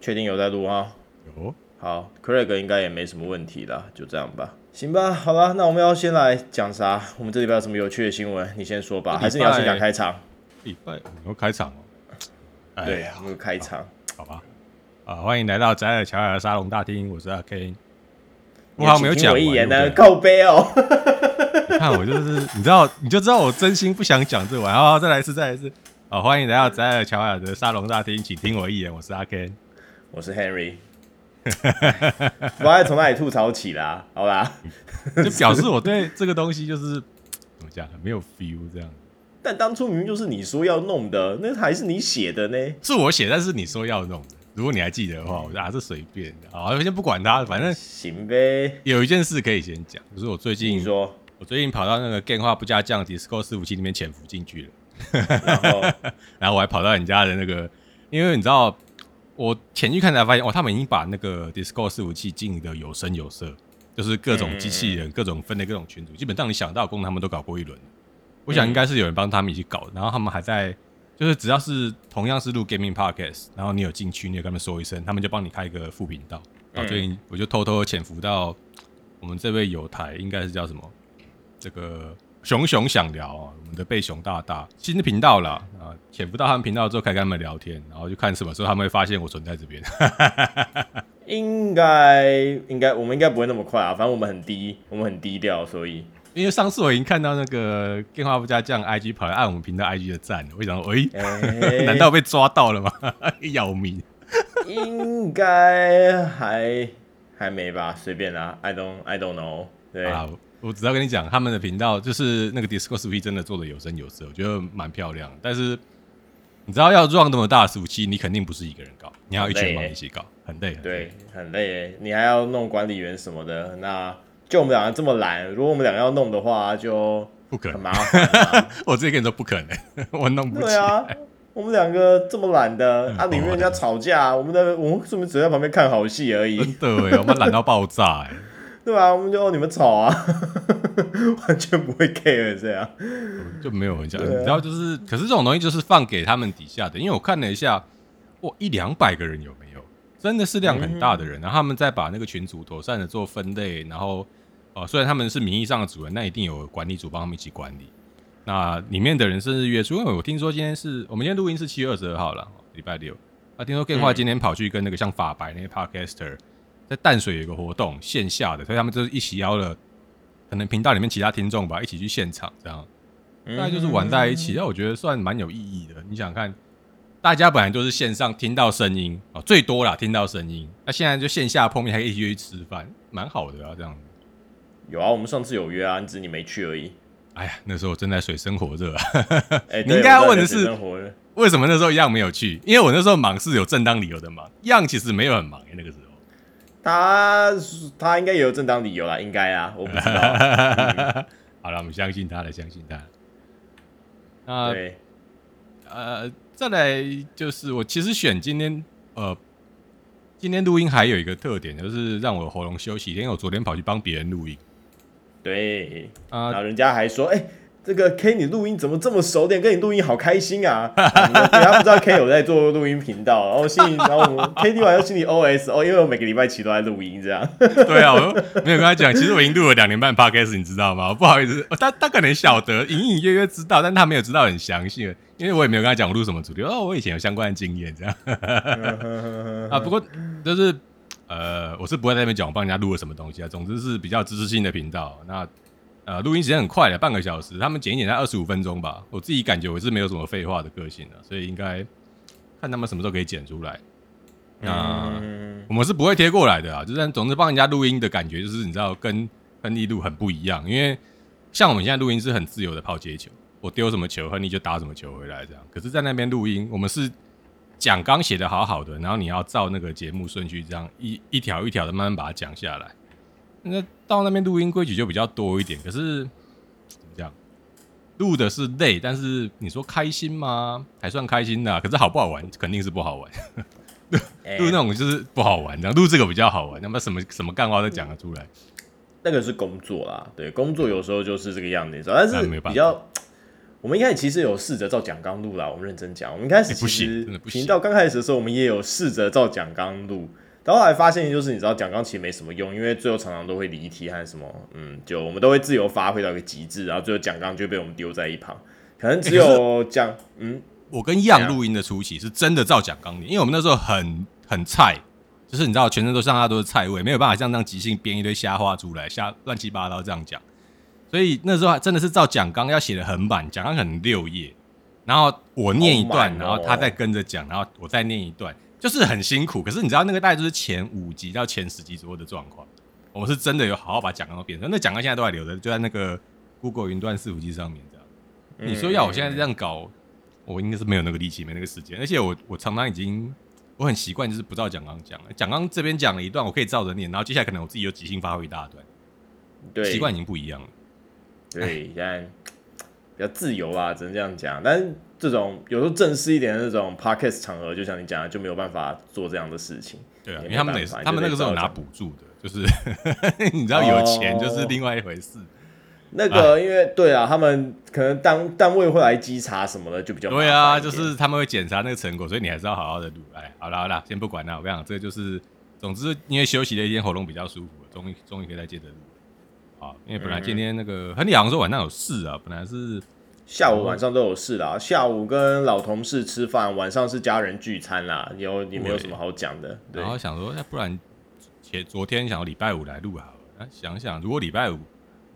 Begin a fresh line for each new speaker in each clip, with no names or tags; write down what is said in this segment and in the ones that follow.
确定有在录啊？
有。
好，Craig 应该也没什么问题啦，就这样吧。行吧，好吧，那我们要先来讲啥？我们这礼拜有什么有趣的新闻？你先说吧，还是你要先讲开场？
礼拜你要开场哦。
对，我们开场
好，吧。啊，欢迎来到宅尔乔亚的沙龙大厅，我是阿 K。我好像没有讲
一言呢，靠背哦。
你看我就是，你知道，你就知道我真心不想讲这玩。好，再来一次，再来一次。好，欢迎来到宅尔乔亚的沙龙大厅，请听我一言，我是阿 Ken，
我是 Henry。我还从哪里吐槽起啦？好吧，
就表示我对这个东西就是怎么讲，没有 feel 这样。
但当初明明就是你说要弄的，那还是你写的呢？
是我写，但是你说要弄的。如果你还记得的话，我就啊，是随便的。好，先不管他，反正
行呗。
有一件事可以先讲，就是我最近
说，
我最近跑到那个 Game 话不加降 Discord 伺服器里面潜伏进去了。然后，然后我还跑到人家的那个，因为你知道，我前去看才发现，哦，他们已经把那个 Discord 伺服器经营的有声有色，就是各种机器人、嗯、各种分类、各种群组，基本上你想到的功能他们都搞过一轮。我想应该是有人帮他们一起搞，然后他们还在，就是只要是同样是录 Gaming Podcast，然后你有进去，你有跟他们说一声，他们就帮你开一个副频道。然后最近我就偷偷潜伏到我们这位友台，应该是叫什么这个。熊熊想聊啊，我们的贝熊大大新的频道了啊，潜伏到他们频道之后，可以跟他们聊天，然后就看什么时候他们会发现我存在这边。
应该应该我们应该不会那么快啊，反正我们很低，我们很低调，所以
因为上次我已经看到那个电话不加酱 IG 跑来按我们频道 IG 的赞了，我想说，哎、欸，难道被抓到了吗？要命！
应该还还没吧，随便啦，I don't I don't know，对。啊
我只要跟你讲，他们的频道就是那个 Discord 伺服器真的做的有声有色，我觉得蛮漂亮。但是你知道要 run 那么大的服务器，你肯定不是一个人搞，你要一群人一起搞，很累。
对，很累。你还要弄管理员什么的，那就我们两个这么懒，如果我们两个要弄的话，就不可能，很麻烦。
我直接跟你说不可能，我弄不起来。
对啊，我们两个这么懒的，啊，里面人家吵架，我们的我们是不是只在旁边看好戏而已？
对，我们懒到爆炸哎。
对啊，我们就你们吵啊，完全不会 care 这样，
就没有很想。然后、啊、就是，可是这种东西就是放给他们底下的，因为我看了一下，哇，一两百个人有没有？真的是量很大的人，嗯、然后他们再把那个群组妥善的做分类，然后哦、呃，虽然他们是名义上的主人，那一定有管理组帮他们一起管理。那里面的人甚至约出，因为我听说今天是我们今天录音是七月二十二号了，礼拜六。啊，听说 Game 话今天跑去跟那个像法白那些 Podcaster。在淡水有一个活动，线下的，所以他们就是一起邀了，可能频道里面其他听众吧，一起去现场，这样，大概就是玩在一起，那我觉得算蛮有意义的。你想看，大家本来就是线上听到声音啊，最多啦听到声音，那现在就线下碰面，还可以一起去吃饭，蛮好的啊，这样。
有啊，我们上次有约啊，只是你没去而已。
哎呀，那时候我正在水深火热啊。
欸、
你应该要问的是，为什么那时候一样没有去？因为我那时候忙是有正当理由的忙，样其实没有很忙，那个时候。
他他应该也有正当理由啦，应该啊，我不知道。嗯、
好了，我们相信他了，相信他。啊，对，呃，再来就是我其实选今天，呃，今天录音还有一个特点，就是让我喉咙休息，因为我昨天跑去帮别人录音。
对，啊，然后人家还说，哎、欸。这个 K 你录音怎么这么熟练？跟你录音好开心啊！对，他不知道 K 有在做录音频道，然后心里，然后我 K 听完又心里 OS 哦，因为我每个礼拜七都在录音，这样。
对啊，我没有跟他讲，其实我已经录了两年半 Podcast，你知道吗？不好意思，他他可能晓得，隐隐约约知道，但他没有知道很详细，因为我也没有跟他讲我录什么主题。哦，我以前有相关的经验，这样。啊，不过就是呃，我是不会在那边讲我帮人家录了什么东西啊。总之是比较知识性的频道。那。呃，录音时间很快的，半个小时，他们剪一剪才二十五分钟吧。我自己感觉我是没有什么废话的个性的，所以应该看他们什么时候可以剪出来。那、嗯、我们是不会贴过来的啊，就是总之帮人家录音的感觉，就是你知道跟亨利录很不一样，因为像我们现在录音是很自由的抛接球，我丢什么球，亨利就打什么球回来这样。可是，在那边录音，我们是讲纲写的好好的，然后你要照那个节目顺序这样一一条一条的慢慢把它讲下来。那到那边录音规矩就比较多一点，可是怎么讲？录的是累，但是你说开心吗？还算开心的、啊。可是好不好玩？肯定是不好玩。录、欸、那种就是不好玩，然后录这个比较好玩。那么什么什么干话都讲得出来。
那个是工作啦，对，工作有时候就是这个样子，但是比较，我们一开始其实有试着照讲纲录啦。我们认真讲，我们一开始其实频道刚开始的时候，我们也有试着照讲纲录。到后来发现，就是你知道讲纲其实没什么用，因为最后常常都会离题还是什么，嗯，就我们都会自由发挥到一个极致，然后最后讲纲就被我们丢在一旁。可能只有讲、欸，嗯，
我跟样录音的初期是真的照讲纲念，因为我们那时候很很菜，就是你知道全身都上下都是菜味，没有办法像这样即兴编一堆瞎话出来，瞎乱七八糟这样讲。所以那时候还真的是照讲纲要写的很满，讲纲可能六页，然后我念一段，然后他再跟着讲，然后我再念一段。就是很辛苦，可是你知道那个大概就是前五集到前十集左右的状况。我们是真的有好好把讲纲都变成，那讲纲现在都还留着，就在那个 Google 云端伺服器上面这样。嗯、你说要我现在这样搞，我应该是没有那个力气，没那个时间。而且我我常常已经我很习惯，就是不照讲纲讲了。讲纲这边讲了一段，我可以照着念，然后接下来可能我自己有即兴发挥一大段。对，习惯已经不一样了。
对，现在比较自由啊，只能这样讲。但是。这种有时候正式一点的那种 podcast 场合，就像你讲的，就没有办法做这样的事情。
对啊，因为他们那他们那个时候拿补助的，就是 你知道有钱就是另外一回事。哦、
那个因为对啊，他们可能单单位会来稽查什么的，就比较
对啊，就是他们会检查那个成果，所以你还是要好好的录。哎，好了好了，先不管了，我跟你讲，这个就是总之因为休息了一天，喉咙比较舒服，终于终于可以再接着录。好，因为本来今天那个亨利好像说晚上有事啊，本来是。
下午晚上都有事啦，下午跟老同事吃饭，晚上是家人聚餐啦，有你没有什么好讲的？对，
然后想说，那不然前昨天想要礼拜五来录好了，想想如果礼拜五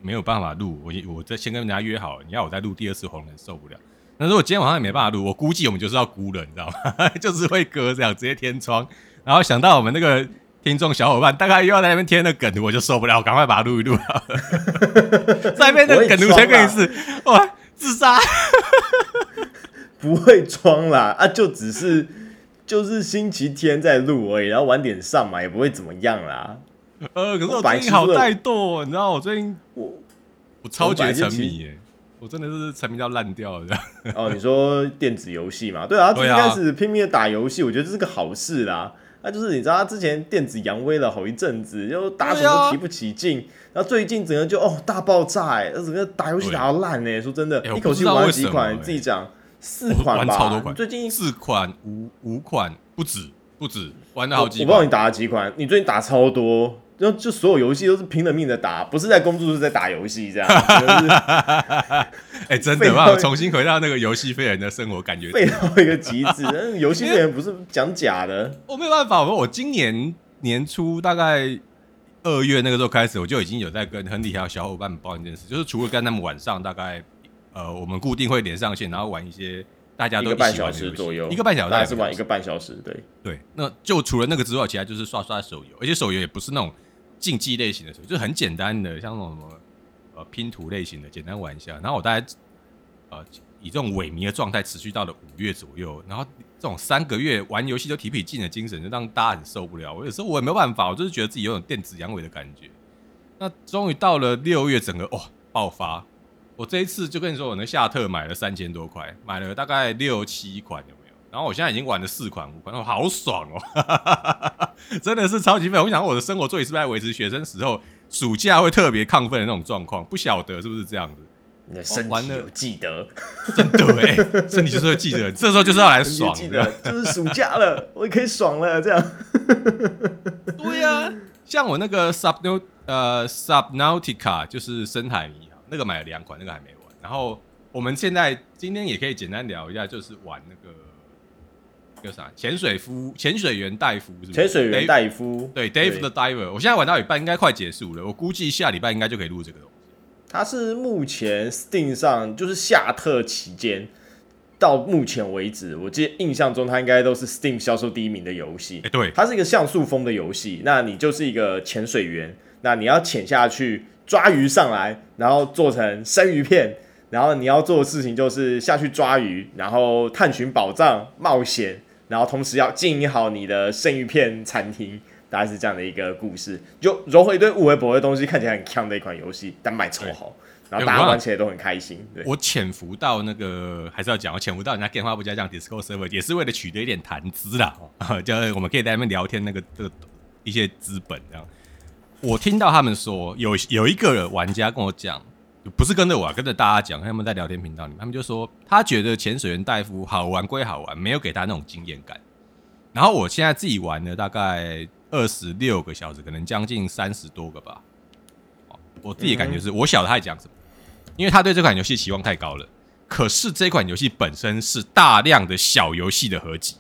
没有办法录，我我再先跟人家约好，你要我再录第二次，可能受不了。那如果今天晚上也没办法录，我估计我们就是要估了，你知道吗？就是会割这样直接天窗，然后想到我们那个听众小伙伴大概又要在那边贴那梗图，我就受不了，赶快把它录一录。在那边的梗图全给你是哇。自杀
不会装啦啊，就只是就是星期天在录而已，然后晚点上嘛，也不会怎么样啦。
呃，可是我最近好怠惰，你知道我最近我我超级沉迷耶，我真的是沉迷到烂掉了。
哦，你说电子游戏嘛？对啊，最近开始拼命的打游戏，我觉得这是个好事啦。那就是你知道他之前电子扬威了好一阵子，就打什么都提不起劲，啊、然后最近整个就哦大爆炸哎，整个打游戏打到烂哎，说真的，欸、一口气玩几款，自己讲四款吧，最近
四款五五款不止不止，玩了好几款。
我不知道你打了几款，你最近打超多。就就所有游戏都是拼了命的打，不是在工作就是在打游戏这样。
哎、欸，真的，我重新回到那个游戏废人的生活，感觉
废到一个极致。游戏废人不是讲假的，
我没有办法。我我今年年初大概二月那个时候开始，我就已经有在跟亨利还有小伙伴们报一件事，就是除了跟他们晚上大概呃，我们固定会连上线，然后玩一些。大家都一个半小时左右，一个半小时，
大概是玩一个半小时，对
对。那就除了那个之外，其他就是刷刷手游，而且手游也不是那种竞技类型的手游，就很简单的，像那种什么呃拼图类型的，简单玩一下。然后我大概呃以这种萎靡的状态持续到了五月左右，然后这种三个月玩游戏都提不起劲的精神，就让大家很受不了。我有时候我也没有办法，我就是觉得自己有种电子阳痿的感觉。那终于到了六月，整个哇爆发。我这一次就跟你说，我那夏特买了三千多块，买了大概六七款，然后我现在已经玩了四款五款，我好爽哦，真的是超级废。我想我的生活作息是不是在维持学生时候暑假会特别亢奋的那种状况？不晓得是不是这样子？
你的身体有记得，
真的哎，身体就是会记得，这时候就是要来爽，记得
就是暑假了，我也可以爽了，这样。
对呀、啊，像我那个 Subnaut 呃 Subnautica 就是深海迷。那个买了两款，那个还没玩。然后我们现在今天也可以简单聊一下，就是玩那个叫啥潜水夫、潜水员戴夫是不是？
潜水员戴夫，
对，Dave the Diver。我现在玩到一半，应该快结束了。我估计下礼拜应该就可以录这个东西。
它是目前 Steam 上就是夏特期间到目前为止，我记得印象中它应该都是 Steam 销售第一名的游戏。
哎，对，
它是一个像素风的游戏。那你就是一个潜水员，那你要潜下去。抓鱼上来，然后做成生鱼片，然后你要做的事情就是下去抓鱼，然后探寻宝藏、冒险，然后同时要经营好你的生鱼片餐厅，大概是这样的一个故事。就融合一堆五维博的东西，看起来很强的一款游戏，但卖超好，然后大家玩起来都很开心。对，
我潜伏到那个还是要讲，我潜伏到人家电话不加这样 Discord server，也是为了取得一点谈资啦，就我们可以在那边聊天，那个这个一些资本这样。我听到他们说有有一个玩家跟我讲，不是跟着我，啊，跟着大家讲，他们在聊天频道里面，他们就说他觉得潜水员戴夫好玩归好玩，没有给他那种经验感。然后我现在自己玩了大概二十六个小时，可能将近三十多个吧。我自己感觉是我晓得他在讲什么，因为他对这款游戏期望太高了。可是这款游戏本身是大量的小游戏的合集。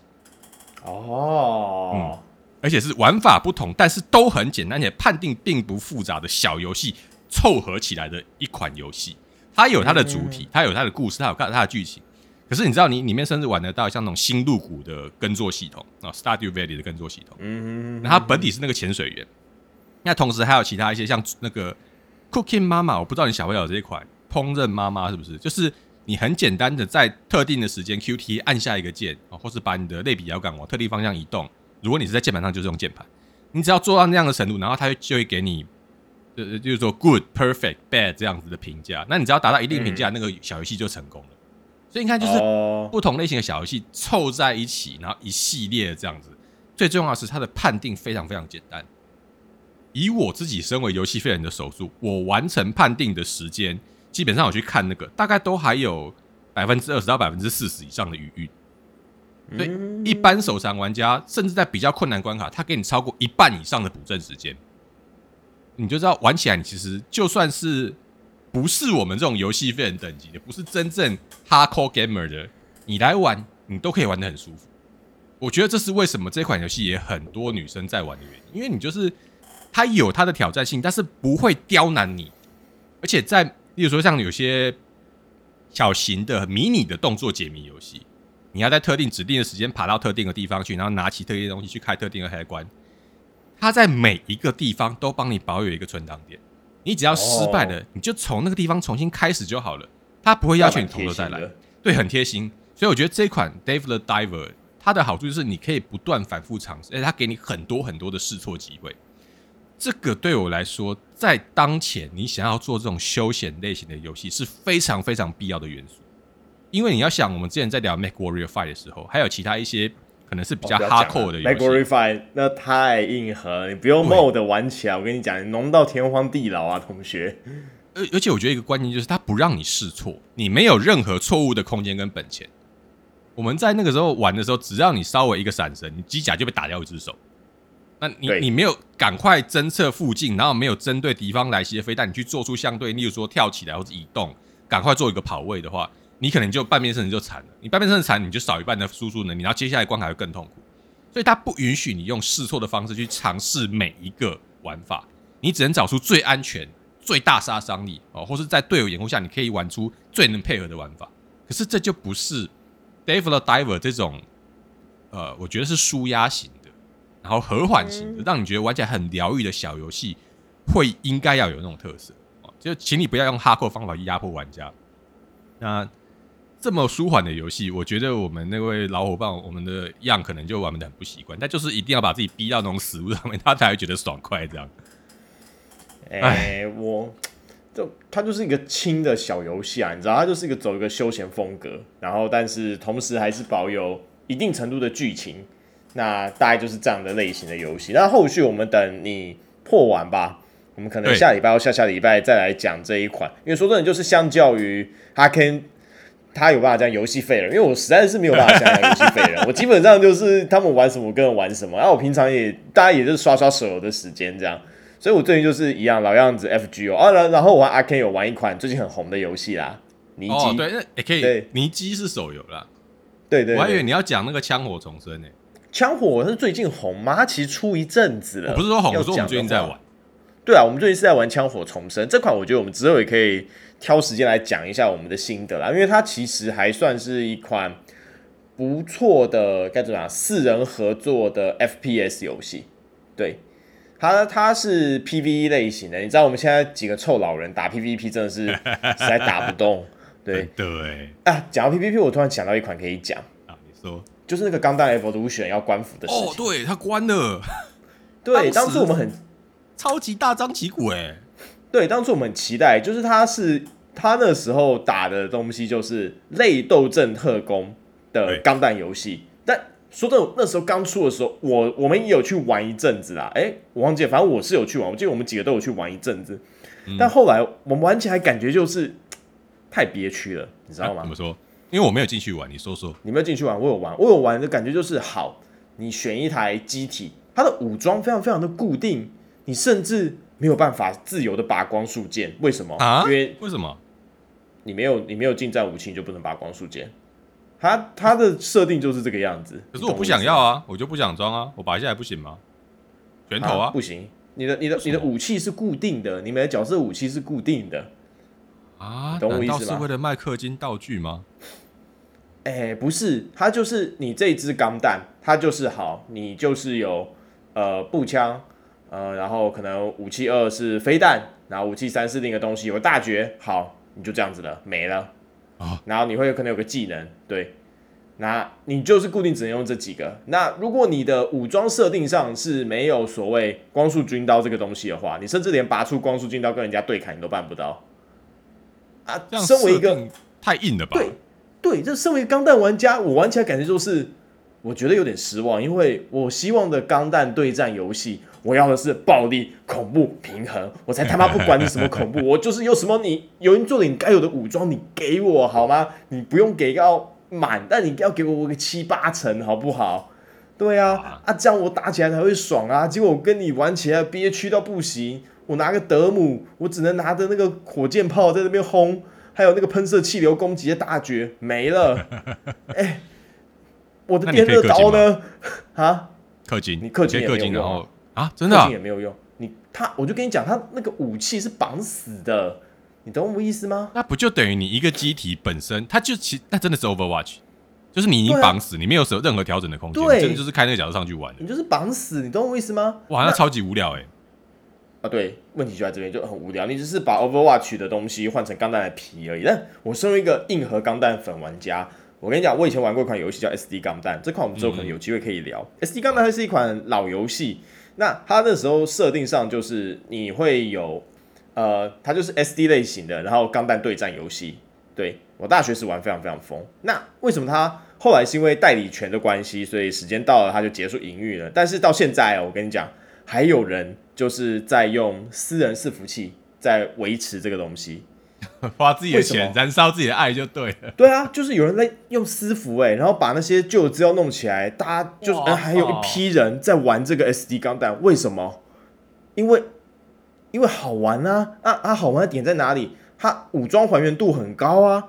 哦，
嗯，而且是玩法不同，但是都很简单，且判定并不复杂的小游戏凑合起来的一款游戏。它有它的主体，它有它的故事，它有它的剧情。可是你知道，你里面甚至玩得到像那种新入谷的耕作系统啊，Stardew Valley 的耕作系统。嗯，那它本体是那个潜水员。那同时还有其他一些像那个 Cooking Mama，我不知道你晓不晓得这一款烹饪妈妈是不是？就是。你很简单的在特定的时间 QT 按下一个键啊，或是把你的类比摇杆往特定方向移动。如果你是在键盘上，就是用键盘。你只要做到那样的程度，然后它就会给你呃，就是说 good、perfect、bad 这样子的评价。那你只要达到一定评价，那个小游戏就成功了。所以你看，就是不同类型的小游戏凑在一起，然后一系列这样子。最重要的是它的判定非常非常简单。以我自己身为游戏废人的手速，我完成判定的时间。基本上我去看那个，大概都还有百分之二十到百分之四十以上的余裕，所以一般手残玩家，甚至在比较困难关卡，他给你超过一半以上的补正时间，你就知道玩起来，你其实就算是不是我们这种游戏废人等级的，不是真正 hardcore gamer 的，你来玩，你都可以玩得很舒服。我觉得这是为什么这款游戏也很多女生在玩的原因，因为你就是它有它的挑战性，但是不会刁难你，而且在例如说，像有些小型的迷你的动作解谜游戏，你要在特定指定的时间爬到特定的地方去，然后拿起特定的东西去开特定的开关，它在每一个地方都帮你保有一个存档点，你只要失败了，你就从那个地方重新开始就好了，它不会要求你从头再来，对，很贴心。所以我觉得这款 Dave the Diver 它的好处就是你可以不断反复尝试，而且它给你很多很多的试错机会。这个对我来说，在当前你想要做这种休闲类型的游戏是非常非常必要的元素，因为你要想，我们之前在聊《MechWarrior Five》的时候，还有其他一些可能是比较 hardcore 的游戏，《
MechWarrior 5》那太硬核，你不用 mode 玩起来，我跟你讲，你浓到天荒地老啊，同学。
而而且我觉得一个关键就是，它不让你试错，你没有任何错误的空间跟本钱。我们在那个时候玩的时候，只要你稍微一个闪神，你机甲就被打掉一只手。那你你没有赶快侦测附近，然后没有针对敌方来袭的飞弹，你去做出相对，例如说跳起来或者移动，赶快做一个跑位的话，你可能就半边身子就残了。你半边身子残，你就少一半的输出能力，然后接下来关卡会更痛苦。所以它不允许你用试错的方式去尝试每一个玩法，你只能找出最安全、最大杀伤力哦，或是在队友掩护下你可以玩出最能配合的玩法。可是这就不是 Dave the Diver 这种，呃，我觉得是舒压型的。然后和缓型的，让你觉得玩起来很疗愈的小游戏，会应该要有那种特色。就请你不要用哈扣方法去压迫玩家。那这么舒缓的游戏，我觉得我们那位老伙伴，我们的样可能就玩得很不习惯。但就是一定要把自己逼到那种死路上面，他才会觉得爽快。这样。
哎，我就它就是一个轻的小游戏啊，你知道，它就是一个走一个休闲风格，然后但是同时还是保有一定程度的剧情。那大概就是这样的类型的游戏。那后续我们等你破完吧，我们可能下礼拜或下下礼拜再来讲这一款。因为说真的，就是相较于他跟他有办法讲游戏废了，因为我实在是没有办法讲游戏废了。我基本上就是他们玩什么，我跟着玩什么。然后我平常也大家也就是刷刷手游的时间这样。所以我最近就是一样老样子，FGO 啊，然然后我玩 Arkane 有玩一款最近很红的游戏啦，尼基。
哦，对，那也可以。对，尼基是手游啦。
对，对对，
我还以为你要讲那个枪火重生呢。
枪火是最近红吗？它其实出一阵子了。
我不是说红，我说我们最近在玩。
对啊，我们最近是在玩枪火重生这款，我觉得我们之后也可以挑时间来讲一下我们的心得啦，因为它其实还算是一款不错的该怎么讲四人合作的 FPS 游戏。对，它它是 PVE 类型的，你知道我们现在几个臭老人打 PVP 真的是实在打不动。对
对
啊，讲到 PVP，我突然想到一款可以讲
啊，你说。
就是那个钢弹 Evolution 要关服的事情。
哦，对，它关了。
对，当时我们很
超级大张旗鼓哎。
对，当初我们很期待，就是他是他那时候打的东西就是类斗阵特工的钢弹游戏，但说真的，那时候刚出的时候，我我们也有去玩一阵子啦。哎、欸，我忘记了，反正我是有去玩，我记得我们几个都有去玩一阵子。嗯、但后来我们玩起来感觉就是太憋屈了，你知道吗？
怎么说？因为我没有进去玩，你说说。
你没有进去玩，我有玩，我有玩的感觉就是好。你选一台机体，它的武装非常非常的固定，你甚至没有办法自由的拔光束剑。为什么？
啊？
因为
为什么？
你没有你没有近战武器，你就不能拔光束剑。它它的设定就是这个样子。
可是我不想要啊，我就不想装啊，我拔下来不行吗？拳头啊，
啊，不行。你的你的你的武器是固定的，你们的角色武器是固定的
啊？懂我意思吗？是为了卖氪金道具吗？
哎、欸，不是，它就是你这支钢弹，它就是好，你就是有呃步枪，呃，然后可能武器二是飞弹，然后武器三是另一个东西，有个大绝，好，你就这样子了，没了啊。然后你会有可能有个技能，对，那你就是固定只能用这几个。那如果你的武装设定上是没有所谓光束军刀这个东西的话，你甚至连拔出光束军刀跟人家对砍你都办不到啊。身为一个
太硬了吧？
对。对，这身为钢弹玩家，我玩起来感觉就是，我觉得有点失望，因为我希望的钢弹对战游戏，我要的是暴力、恐怖、平衡，我才他妈不管你什么恐怖，我就是有什么你有人做的你该有的武装，你给我好吗？你不用给到满，但你要给我个七八成，好不好？对啊，啊这样我打起来才会爽啊！结果我跟你玩起来憋屈到不行，我拿个德姆，我只能拿着那个火箭炮在那边轰。还有那个喷射气流攻击的大绝没了，哎、欸，我的电热刀呢？啊，
氪金，
你氪金也没有用
啊？真的、啊？氪
金也没有用。你他，我就跟你讲，他那个武器是绑死的，你懂我意思吗？
那不就等于你一个机体本身，它就其那真的是 Overwatch，就是你已经绑死，啊、你没有任何调整的空间，真的就是开那个角度上去玩的。
你就是绑死，你懂我意思吗？
哇，那超级无聊哎、欸。
啊，对，问题就在这边，就很无聊。你只是把 Overwatch 的东西换成钢弹的皮而已。但我身为一个硬核钢弹粉玩家，我跟你讲，我以前玩过一款游戏叫 SD 钢弹，这款我们之后可能有机会可以聊。嗯、SD 钢弹它是一款老游戏，那它那时候设定上就是你会有，呃，它就是 SD 类型的，然后钢弹对战游戏。对，我大学时玩非常非常疯。那为什么它后来是因为代理权的关系，所以时间到了它就结束营运了？但是到现在，我跟你讲。还有人就是在用私人伺服器在维持这个东西，
花自己的钱燃烧自己的爱就对了。
对啊，就是有人在用私服哎，然后把那些旧的资料弄起来，大家就是还有一批人在玩这个 SD 钢弹，为什么？因为因为好玩啊啊啊！好玩的点在哪里？它武装还原度很高啊，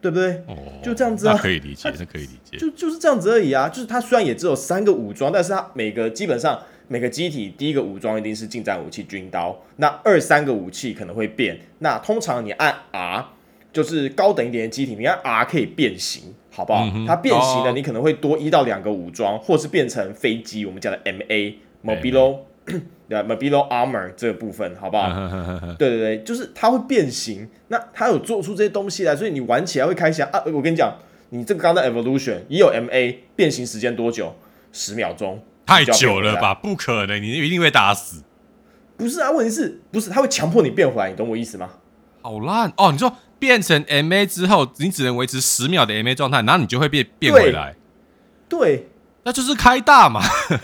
对不对？哦，就这样子啊，
可以理解，那可以理解。
就就是这样子而已啊，就是它虽然也只有三个武装，但是它每个基本上。每个机体第一个武装一定是近战武器军刀，那二三个武器可能会变。那通常你按 R 就是高等一点的机体，你按 R 可以变形，好不好？嗯、它变形了，你可能会多一到两个武装，或是变成飞机，我们讲的 MA Mobile 对 Mobile Armor 这个部分，好不好？对对对，就是它会变形。那它有做出这些东西来，所以你玩起来会开心啊！我跟你讲，你这个刚刚的 Evolution 也有 MA 变形时间多久？十秒钟。
太久了吧？不可能，你一定会打死。
不是啊，问题是不是他会强迫你变回来？你懂我意思吗？
好烂哦！你说变成 MA 之后，你只能维持十秒的 MA 状态，然后你就会变变回
来。对，
那就是开大嘛。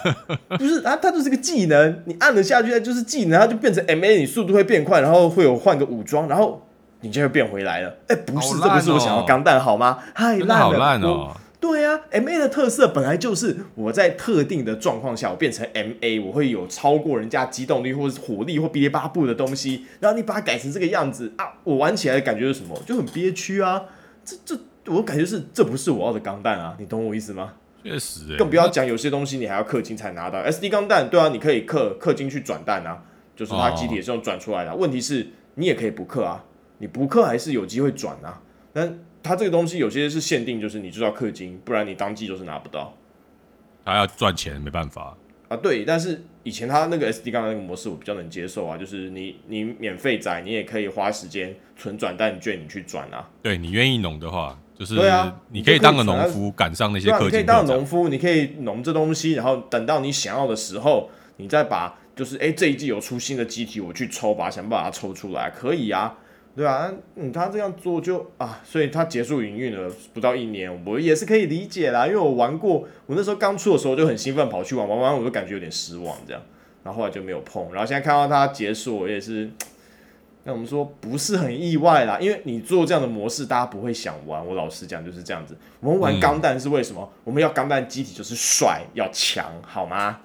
不是啊，它就是个技能，你按了下去，它就是技能，它就变成 MA，你速度会变快，然后会有换个武装，然后你就会变回来了。哎、欸，不是，哦、这不是我想要钢弹好吗？太烂了，
好烂哦。
对啊，MA 的特色本来就是我在特定的状况下，我变成 MA，我会有超过人家机动力或者是火力或哔哩吧布的东西。然后你把它改成这个样子啊，我玩起来的感觉是什么？就很憋屈啊！这这，我感觉是这不是我要的钢弹啊！你懂我意思吗？
确实、欸，
更不要讲有些东西你还要氪金才拿到 SD 钢弹。对啊，你可以氪氪金去转弹啊，就是它机体也是用转出来的。哦、问题是你也可以不氪啊，你不氪还是有机会转啊。但它这个东西有些是限定，就是你就要氪金，不然你当季就是拿不到。
他要赚钱，没办法
啊。对，但是以前他那个 SD 钢弹那个模式我比较能接受啊，就是你你免费载，你也可以花时间存转蛋券，你去转啊。
对，你愿意农的话，就是对啊，你可以当个农夫赶上那些氪金。你可以
当个农夫，你可以农这东西，然后等到你想要的时候，你再把就是哎、欸、这一季有出新的机体，我去抽吧，想办法把它抽出来，可以啊。对啊，嗯，他这样做就啊，所以他结束营运了不到一年，我也是可以理解啦，因为我玩过，我那时候刚出的时候就很兴奋跑去玩，玩完我就感觉有点失望这样，然后后来就没有碰，然后现在看到他结束，我也是。那我们说不是很意外啦，因为你做这样的模式，大家不会想玩。我老实讲就是这样子。我们玩钢弹是为什么？嗯、我们要钢弹机体就是帅，要强，好吗？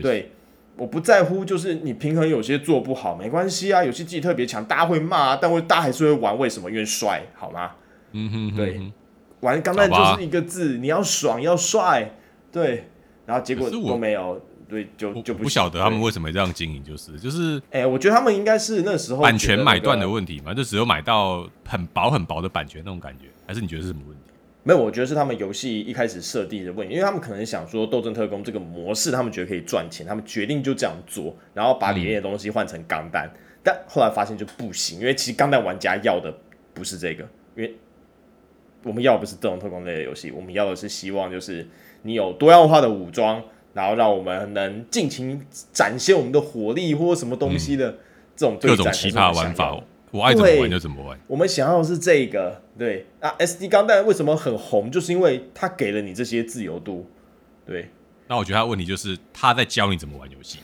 对，我不在乎，就是你平衡有些做不好没关系啊。有些机体特别强，大家会骂，但会大家还是会玩。为什么？因为帅，好吗？嗯哼，哼，对，玩钢弹就是一个字，你要爽要帅，对，然后结果都没有。对，就就不晓
得他们为什么这样经营，就是就是，
哎、欸，我觉得他们应该是那时候
版权买断的问题嘛，就只有买到很薄很薄的版权那种感觉，还是你觉得是什么问题？
没有，我觉得是他们游戏一开始设定的问题，因为他们可能想说《斗争特工》这个模式，他们觉得可以赚钱，他们决定就这样做，然后把里面的东西换成钢弹，嗯、但后来发现就不行，因为其实钢弹玩家要的不是这个，因为我们要的不是《斗争特工》类的游戏，我们要的是希望就是你有多样化的武装。然后让我们能尽情展现我们的火力或什么东西的这种各
种奇葩玩法，我爱怎么玩就怎么玩。
我们想要的是这个，对啊。SD 钢弹为什么很红？就是因为它给了你这些自由度。对，
那我觉得他问题就是他在教你怎么玩游戏。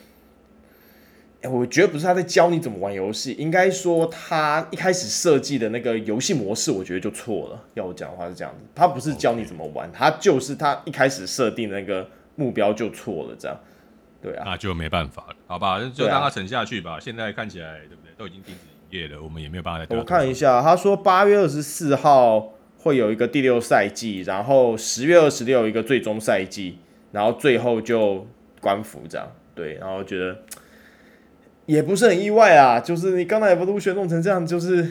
哎，我觉得不是他在教你怎么玩游戏，应该说他一开始设计的那个游戏模式，我觉得就错了。要我讲的话是这样子，他不是教你怎么玩，他就是他一开始设定的那个。目标就错了，这样，对啊，
那就没办法了，好吧，就让它沉下去吧。啊、现在看起来，对不对？都已经停止营业了，我们也没有办法再。
我看一下，他说八月二十四号会有一个第六赛季，然后十月二十六一个最终赛季，然后最后就官服这样。对，然后觉得也不是很意外啊，就是你钢弹 Evolution 弄成这样，就是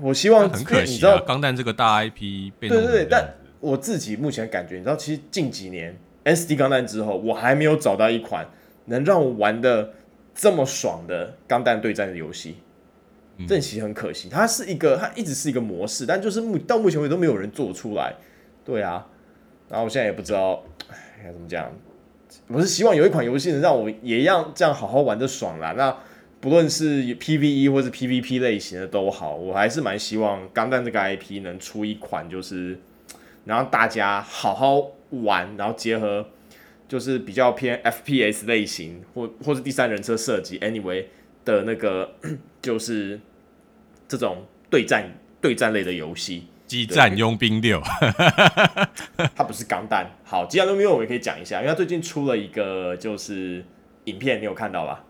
我希望
很可惜啊，钢弹这个大 IP 被。对对对，但
我自己目前感觉，你知道，其实近几年 SD 钢弹之后，我还没有找到一款能让我玩的这么爽的钢弹对战的游戏。这其实很可惜，它是一个，它一直是一个模式，但就是目到目前为止都没有人做出来。对啊，然后我现在也不知道，哎，该怎么讲？我是希望有一款游戏能让我也一样这样好好玩的爽啦。那不论是 PVE 或是 PVP 类型的都好，我还是蛮希望钢弹这个 IP 能出一款就是。然后大家好好玩，然后结合就是比较偏 FPS 类型，或或是第三人称设计，anyway 的那个 就是这种对战对战类的游戏。
激战佣兵六，
它不是钢弹。好，机战佣兵六我也可以讲一下，因为它最近出了一个就是影片，你有看到吧？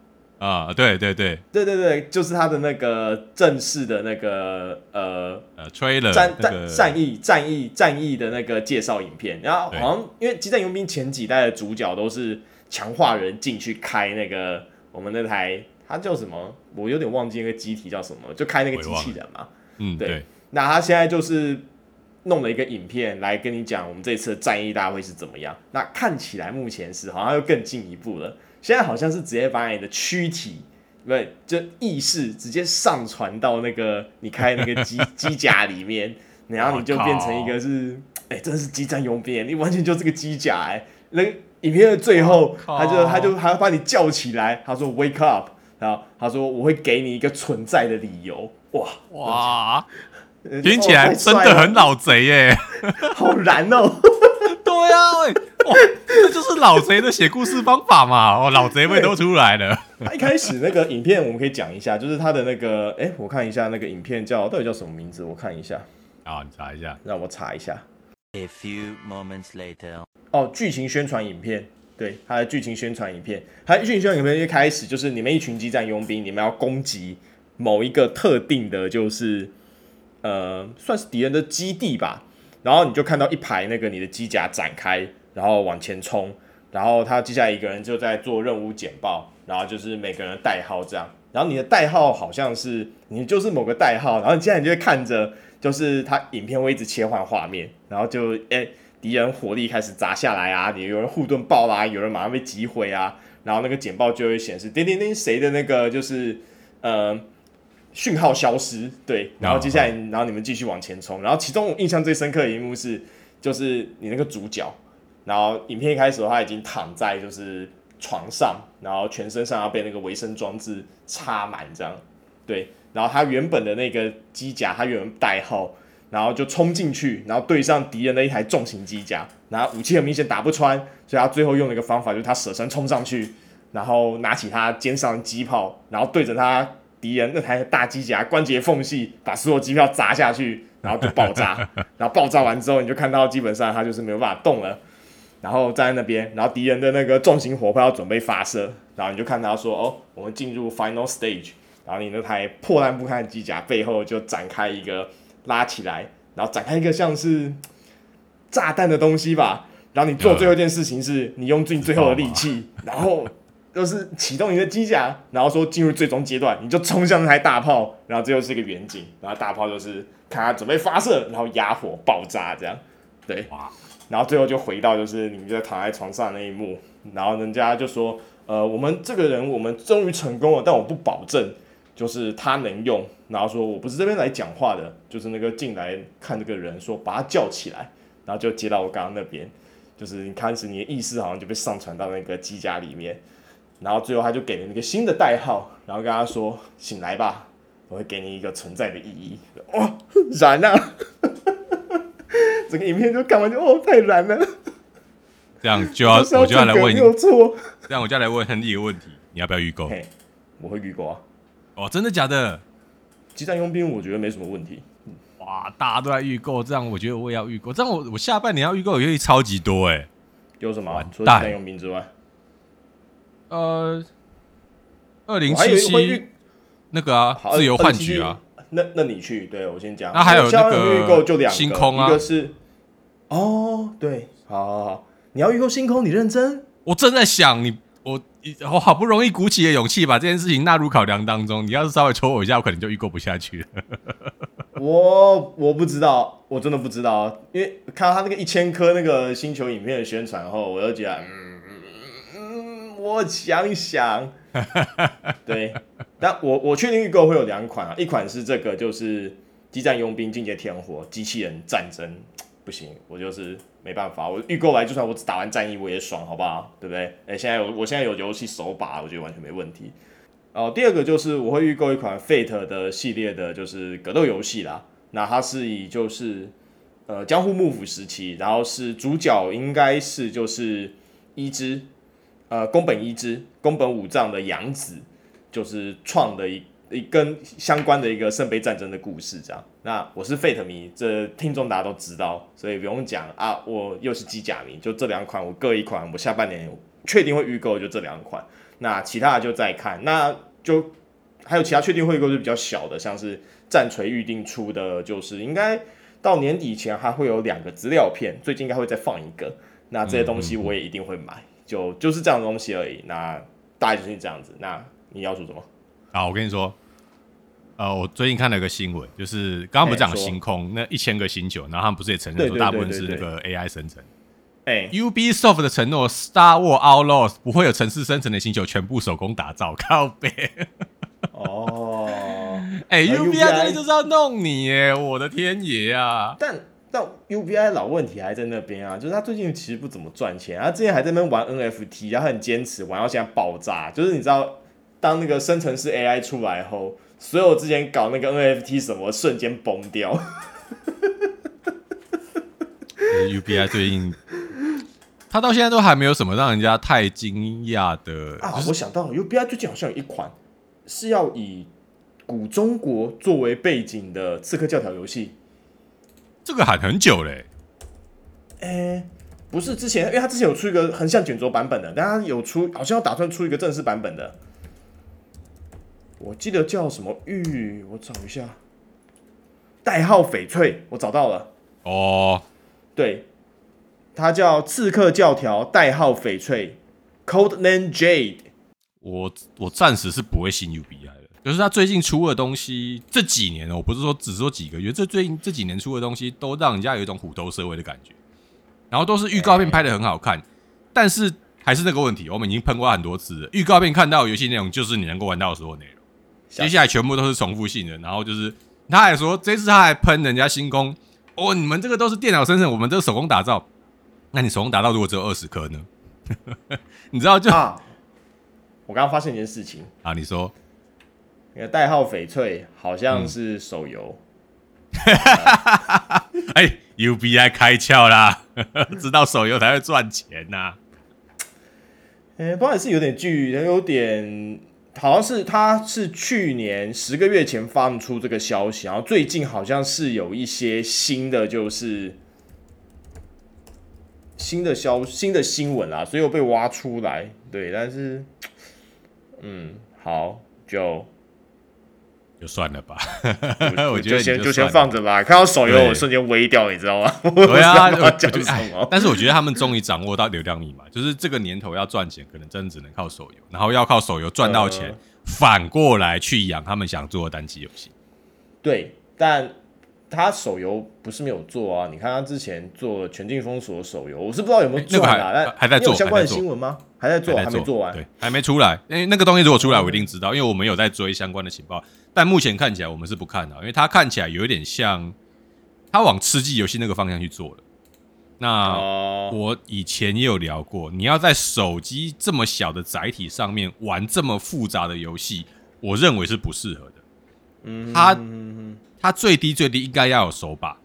啊，对对对
对对对，就是他的那个正式的那个呃
呃吹了
战战战役战役战役的那个介绍影片，然后好像因为激战佣兵前几代的主角都是强化人进去开那个我们那台，它叫什么？我有点忘记那个机体叫什么，就开那个机器人嘛。嗯，对。对那他现在就是弄了一个影片来跟你讲我们这次的战役大会是怎么样。那看起来目前是好像又更进一步了。现在好像是直接把你的躯体，不对，就意识直接上传到那个你开那个机 机甲里面，然后你就变成一个是，哎、欸，真的是机战佣兵，你完全就是个机甲哎。那个影片的最后，他就他就还要把你叫起来，他说 “wake up”，然后他说我会给你一个存在的理由。哇
哇，听起来真的很老贼耶，
好燃哦。
对啊，喂，哇，这就是老贼的写故事方法嘛！哦，老贼味都出来了。
他一开始那个影片我们可以讲一下，就是他的那个，哎、欸，我看一下那个影片叫到底叫什么名字？我看一下。
啊，你查一下，
让我查一下。
A few moments later，
哦，剧情宣传影片，对，他的剧情宣传影片，他剧情宣传影片一开始就是你们一群激战佣兵，你们要攻击某一个特定的，就是呃，算是敌人的基地吧。然后你就看到一排那个你的机甲展开，然后往前冲，然后他接下来一个人就在做任务简报，然后就是每个人的代号这样，然后你的代号好像是你就是某个代号，然后接下来你就会看着，就是他影片会一直切换画面，然后就诶敌人火力开始砸下来啊，你有人护盾爆啦、有人马上被击毁啊，然后那个简报就会显示叮叮叮谁的那个就是呃。讯号消失，对，然后接下来，然后你们继续往前冲，然后其中我印象最深刻的一幕是，就是你那个主角，然后影片一开始的话已经躺在就是床上，然后全身上要被那个维生装置插满这样，对，然后他原本的那个机甲，他原本代号，然后就冲进去，然后对上敌人的一台重型机甲，然后武器很明显打不穿，所以他最后用了一个方法，就是他舍身冲上去，然后拿起他肩上的机炮，然后对着他敌人那台大机甲关节缝隙，把所有机票砸下去，然后就爆炸，然后爆炸完之后，你就看到基本上他就是没有办法动了。然后站在那边，然后敌人的那个重型火炮要准备发射，然后你就看他说：“哦，我们进入 final stage。”然后你那台破烂不堪的机甲背后就展开一个拉起来，然后展开一个像是炸弹的东西吧。然后你做最后一件事情是你用尽最后的力气，然后就是启动你的机甲，然后说进入最终阶段，你就冲向那台大炮，然后最后是一个远景，然后大炮就是看它准备发射，然后压火爆炸这样，对。然后最后就回到就是你们就在躺在床上那一幕，然后人家就说，呃，我们这个人我们终于成功了，但我不保证就是他能用。然后说我不是这边来讲话的，就是那个进来看这个人说把他叫起来，然后就接到我刚刚那边，就是你开始你的意识好像就被上传到那个机甲里面，然后最后他就给了那个新的代号，然后跟他说醒来吧，我会给你一个存在的意义。哇，燃啊！整个影片就看完就哦，太燃了。
这样就要，我就要来问你，这样我就要来问亨利一个问题：你要不要预购？
我会预购啊。
哦，真的假的？
机战佣兵我觉得没什么问题。
哇，大家都在预购，这样我觉得我也要预购。这样我我下半年要预购，我愿意超级多哎。
有什么？除了机战佣兵之外，
呃，二零七七那个啊，自由幻局啊。
那那你去，对我先讲。
那还有那个
预购就两个，
星空啊，
一个是。哦，对，好好好，你要预购星空，你认真？
我正在想你，我我好不容易鼓起的勇气把这件事情纳入考量当中。你要是稍微戳我一下，我可能就预购不下去了。
我我不知道，我真的不知道，因为看到他那个一千颗那个星球影片的宣传后，我就觉得，嗯嗯，我想想，对，但我我确定预购会有两款啊，一款是这个，就是激战佣兵进阶天火机器人战争。不行，我就是没办法。我预购来，就算我只打完战役，我也爽，好不好？对不对？哎、欸，现在有，我现在有游戏手把，我觉得完全没问题。哦，第二个就是我会预购一款 Fate 的系列的，就是格斗游戏啦。那它是以就是呃江户幕府时期，然后是主角应该是就是伊织，呃宫本一之，宫本武藏的养子，就是创的一。一跟相关的一个圣杯战争的故事，这样。那我是 Fate 迷，这听众大家都知道，所以不用讲啊。我又是机甲迷，就这两款我各一款，我下半年确定会预购，就这两款。那其他的就再看。那就还有其他确定会购就比较小的，像是战锤预定出的，就是应该到年底前还会有两个资料片，最近应该会再放一个。那这些东西我也一定会买，就就是这样的东西而已。那大概就是这样子。那你要说什么？
好，我跟你说。呃，我最近看了一个新闻，就是刚刚不是讲星空那一千个星球，然后他们不是也承认说大部分是那个 AI 生成？
哎
，Ubisoft 的承诺，Star Wars Outlaws 不会有城市生成的星球，全部手工打造，靠背。
哦，
哎，UBI 真的就是要弄你耶，我的天爷啊！
但但 UBI 老问题还在那边啊，就是他最近其实不怎么赚钱，他之前还在那边玩 NFT，然后很坚持玩到现在爆炸，就是你知道，当那个生成式 AI 出来后。所有之前搞那个 NFT 什么瞬间崩掉，
UBI 最近他到现在都还没有什么让人家太惊讶的
啊！我想到 UBI 最近好像有一款是要以古中国作为背景的刺客教条游戏，
这个喊很久嘞。
哎、欸，不是之前，因为他之前有出一个横向卷轴版本的，但他有出，好像要打算出一个正式版本的。我记得叫什么玉，我找一下，代号翡翠，我找到了。
哦，
对，它叫《刺客教条》，代号翡翠，Code Name Jade。
我我暂时是不会信 UBI 的，就是他最近出的东西，这几年我不是说只说几个月，这最近这几年出的东西，都让人家有一种虎头蛇尾的感觉，然后都是预告片拍的很好看，欸、但是还是那个问题，我们已经喷过很多次了，预告片看到游戏内容就是你能够玩到的所有内容。接下来全部都是重复性的，然后就是他还说这次他还喷人家星空哦，你们这个都是电脑生成，我们这个手工打造。那你手工打造如果只有二十颗呢？你知道就、啊、
我刚刚发现一件事情
啊，你说
那个代号翡翠好像是手游。
哎、嗯、，UBI 开窍啦，知道手游才会赚钱呐、啊。
哎、欸，不好意思，有点剧，有点好像是他是去年十个月前放出这个消息，然后最近好像是有一些新的，就是新的消新的新闻啦，所以有被挖出来。对，但是，嗯，好，就。
就算了吧，
我觉得就先就先放着吧。看到手游，我瞬间微掉，你知道吗？
对啊，但是我觉得他们终于掌握到流量密码，就是这个年头要赚钱，可能真的只能靠手游，然后要靠手游赚到钱，呃、反过来去养他们想做的单机游戏。
对，但。他手游不是没有做啊，你看他之前做《全境封锁》手游，我是不知道有没有做啊，
那个、还在做，有
相关的新闻吗？还在做，还，没做完，
对，还没出来。因为那个东西如果出来，我一定知道，因为我们有在追相关的情报。但目前看起来，我们是不看的，因为它看起来有一点像，他往吃鸡游戏那个方向去做了。那我以前也有聊过，你要在手机这么小的载体上面玩这么复杂的游戏，我认为是不适合的。嗯，他。它最低最低应该要有手把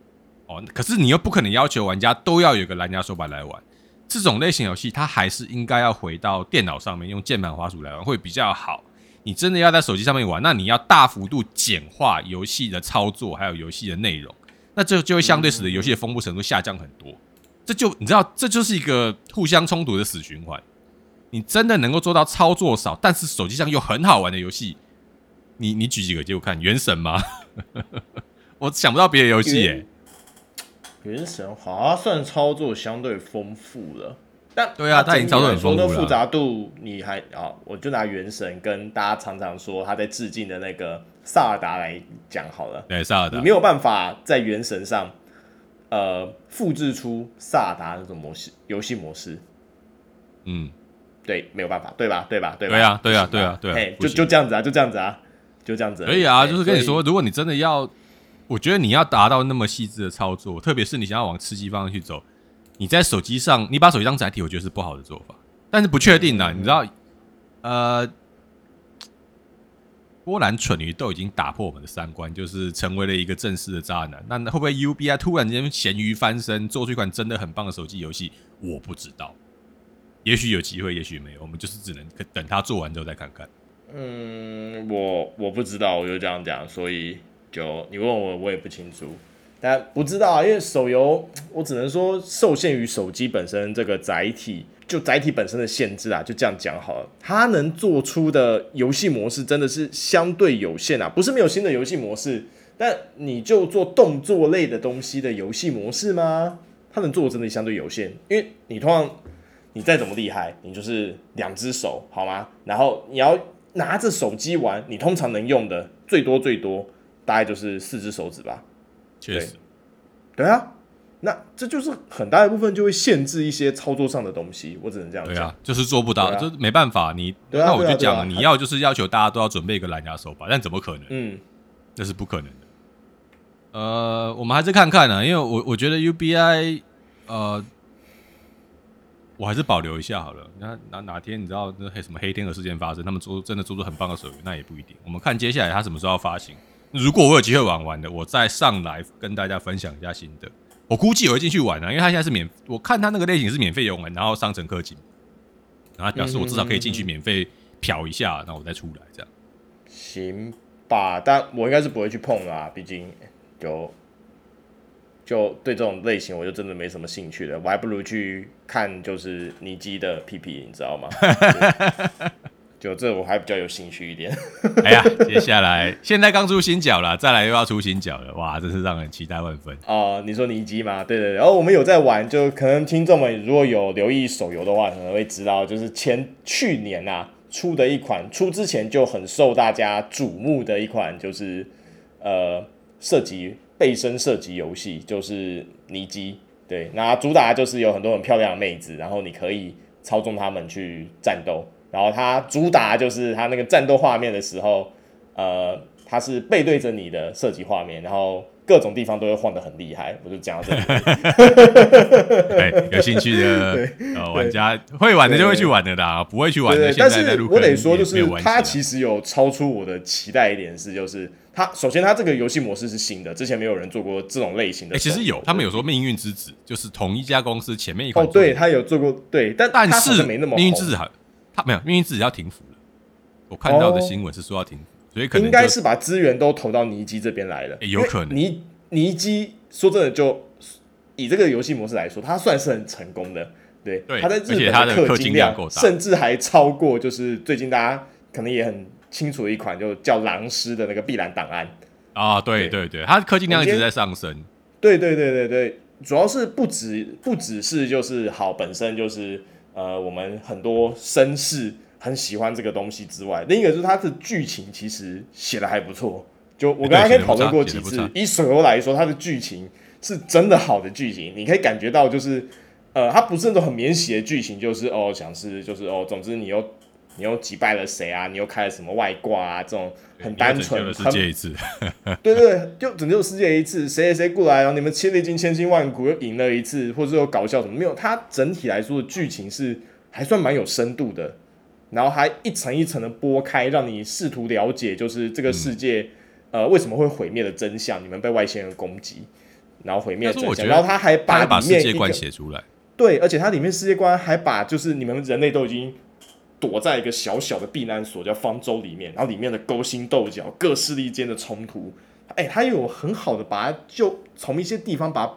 哦，可是你又不可能要求玩家都要有个蓝牙手把来玩这种类型游戏，它还是应该要回到电脑上面用键盘滑鼠来玩会比较好。你真的要在手机上面玩，那你要大幅度简化游戏的操作还有游戏的内容，那这就会相对使得游戏的丰富程度下降很多。这就你知道，这就是一个互相冲突的死循环。你真的能够做到操作少，但是手机上又很好玩的游戏，你你举几个给我看，《原神》吗？我想不到别的游戏耶。
原神好像算操作相对丰富了，但
对啊，它已经操作很丰富了。
复杂度你还啊？我就拿原神跟大家常常说他在致敬的那个萨尔达来讲好了。
对，萨尔达，
你没有办法在原神上呃复制出萨尔达那种模式游戏模式。
嗯，
对，没有办法，对吧？对吧？对吧？
对啊，对啊，对啊，对啊，
就就这样子啊，就这样子啊。就这样子可
以啊，就是跟你说，如果你真的要，我觉得你要达到那么细致的操作，特别是你想要往吃鸡方向去走，你在手机上，你把手机当载体，我觉得是不好的做法。但是不确定的，你知道，呃，波兰蠢鱼都已经打破我们的三观，就是成为了一个正式的渣男。那会不会 UBI 突然间咸鱼翻身，做出一款真的很棒的手机游戏？我不知道，也许有机会，也许没有，我们就是只能等他做完之后再看看。
嗯，我我不知道，我就这样讲，所以就你问我，我也不清楚，但不知道啊，因为手游，我只能说受限于手机本身这个载体，就载体本身的限制啊，就这样讲好了。它能做出的游戏模式真的是相对有限啊，不是没有新的游戏模式，但你就做动作类的东西的游戏模式吗？它能做的真的相对有限，因为你通常你再怎么厉害，你就是两只手，好吗？然后你要。拿着手机玩，你通常能用的最多最多大概就是四只手指吧。
确实，
对啊，那这就是很大一部分就会限制一些操作上的东西。我只能这样讲。
对啊，就是做不到，啊、就没办法。你、
对啊、
那我就
讲
你要就是要求大家都要准备一个蓝牙手把，但怎么可能？
嗯，
那是不可能的。呃，我们还是看看呢、啊，因为我我觉得 UBI 呃。我还是保留一下好了。那哪哪天你知道那黑什么黑天鹅事件发生，他们做真的做出很棒的手游，那也不一定。我们看接下来他什么时候要发行。如果我有机会玩完的，我再上来跟大家分享一下心得。我估计我会进去玩啊，因为他现在是免，我看他那个类型是免费游玩，然后商城氪金，然后表示我至少可以进去免费嫖一下，然后我再出来这样。
行吧，但我应该是不会去碰啦，毕竟就。就对这种类型，我就真的没什么兴趣了。我还不如去看就是尼基的屁屁，你知道吗？就这我还比较有兴趣一点。
哎呀，接下来现在刚出新角了，再来又要出新角了，哇，真是让人期待万分。
哦、呃，你说尼基吗？对对对。然后我们有在玩，就可能听众们如果有留意手游的话，可能会知道，就是前去年啊出的一款，出之前就很受大家瞩目的一款，就是呃射击。背身射击游戏就是尼基，对，那主打就是有很多很漂亮的妹子，然后你可以操纵他们去战斗，然后它主打就是它那个战斗画面的时候，呃，它是背对着你的射击画面，然后各种地方都会晃得很厉害。我就讲到这里。
对，有兴趣的呃玩家会玩的就会去玩的啦，不会去玩的。
对，但是我得说，就是它其实有超出我的期待一点是，就是它首先它这个游戏模式是新的，之前没有人做过这种类型的。
哎，其实有，他们有说《命运之子》就是同一家公司前面一款。
哦，对，他有做过，对，但
但是
没那么。
命运之子好，他没有《命运之子》要停服了。我看到的新闻是说要停服，所以可能
应该是把资源都投到尼基这边来了。
有可能，
尼尼基说真的就。以这个游戏模式来说，它算是很成功的。对，他在日本的氪金量甚至还超过，就是最近大家可能也很清楚的一款，就叫《狼师》的那个《碧蓝档案》
啊。对对对，它氪金量一直在上升。
对对对对对，主要是不止不只是就是好本身就是呃，我们很多绅士很喜欢这个东西之外，另一个就是它的剧情其实写的还不错。就我跟阿 K 讨论过几次，以手游来说，它的剧情。是真的好的剧情，你可以感觉到，就是，呃，它不是那种很免洗的剧情，就是哦，想是就是哦，总之你又你又击败了谁啊，你又开了什么外挂啊，这种很单纯，
拯救世界一次，
对，对对，就拯救世界一次，谁谁谁过来，然后你们亲历经千辛万苦又赢了一次，或者有搞笑什么没有？它整体来说的剧情是还算蛮有深度的，然后还一层一层的剥开，让你试图了解，就是这个世界、嗯、呃为什么会毁灭的真相，你们被外星人攻击。然后毁灭真相，然后他还把
世界观写出来，
对，而且它里面世界观还把就是你们人类都已经躲在一个小小的避难所叫方舟里面，然后里面的勾心斗角、各势力间的冲突，哎，他有很好的把它就从一些地方把它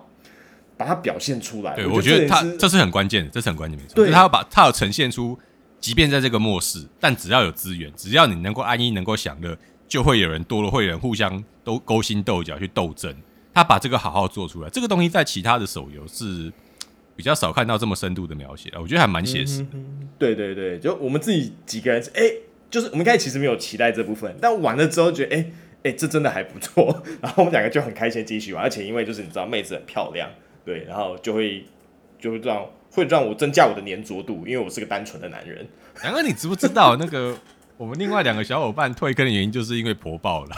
把它表现出来。
对，我觉得他这是很关键的，这是很关键没错。对，他要把他要呈现出，即便在这个末世，但只要有资源，只要你能够安逸、能够享乐，就会有人多了，会有人互相都勾心斗角去斗争。他把这个好好做出来，这个东西在其他的手游是比较少看到这么深度的描写，我觉得还蛮写实的。
对对对，就我们自己几个人，哎、欸，就是我们开始其实没有期待这部分，但玩了之后觉得，哎、欸、哎、欸，这真的还不错。然后我们两个就很开心继续玩，而且因为就是你知道妹子很漂亮，对，然后就会就会让会让我增加我的粘着度，因为我是个单纯的男人。
然后你知不知道那个？我们另外两个小伙伴退坑的原因，就是因为婆爆了。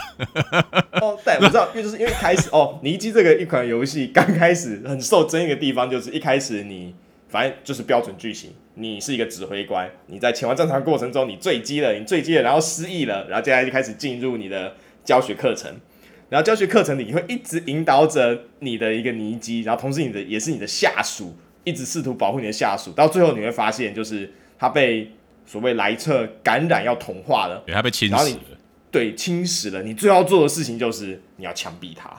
哦，对，我知道，因为就是因为开始哦，尼基这个一款游戏刚开始很受争议的地方，就是一开始你反正就是标准剧情，你是一个指挥官，你在前往战场过程中你坠机了，你坠机了，然后失忆了，然后接下来就开始进入你的教学课程，然后教学课程里你会一直引导着你的一个尼基，然后同时你的也是你的下属，一直试图保护你的下属，到最后你会发现，就是他被。所谓莱彻感染要同化了，
对，他被侵蚀了。
对，侵蚀了。你最要做的事情就是你要枪毙他，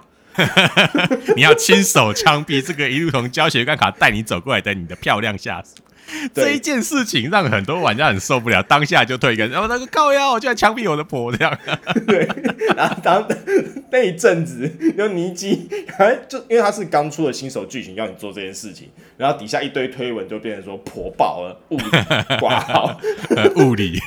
你要亲手枪毙这个一路从教学干卡带你走过来的你的漂亮下属。这一件事情让很多玩家很受不了，当下就退坑。然后那个靠呀，我居然枪毙我的婆这样。
对，然后当那一阵子，有尼基，就因为他是刚出的新手剧情，要你做这件事情，然后底下一堆推文就变成说婆爆了，物理 挂号，
物理。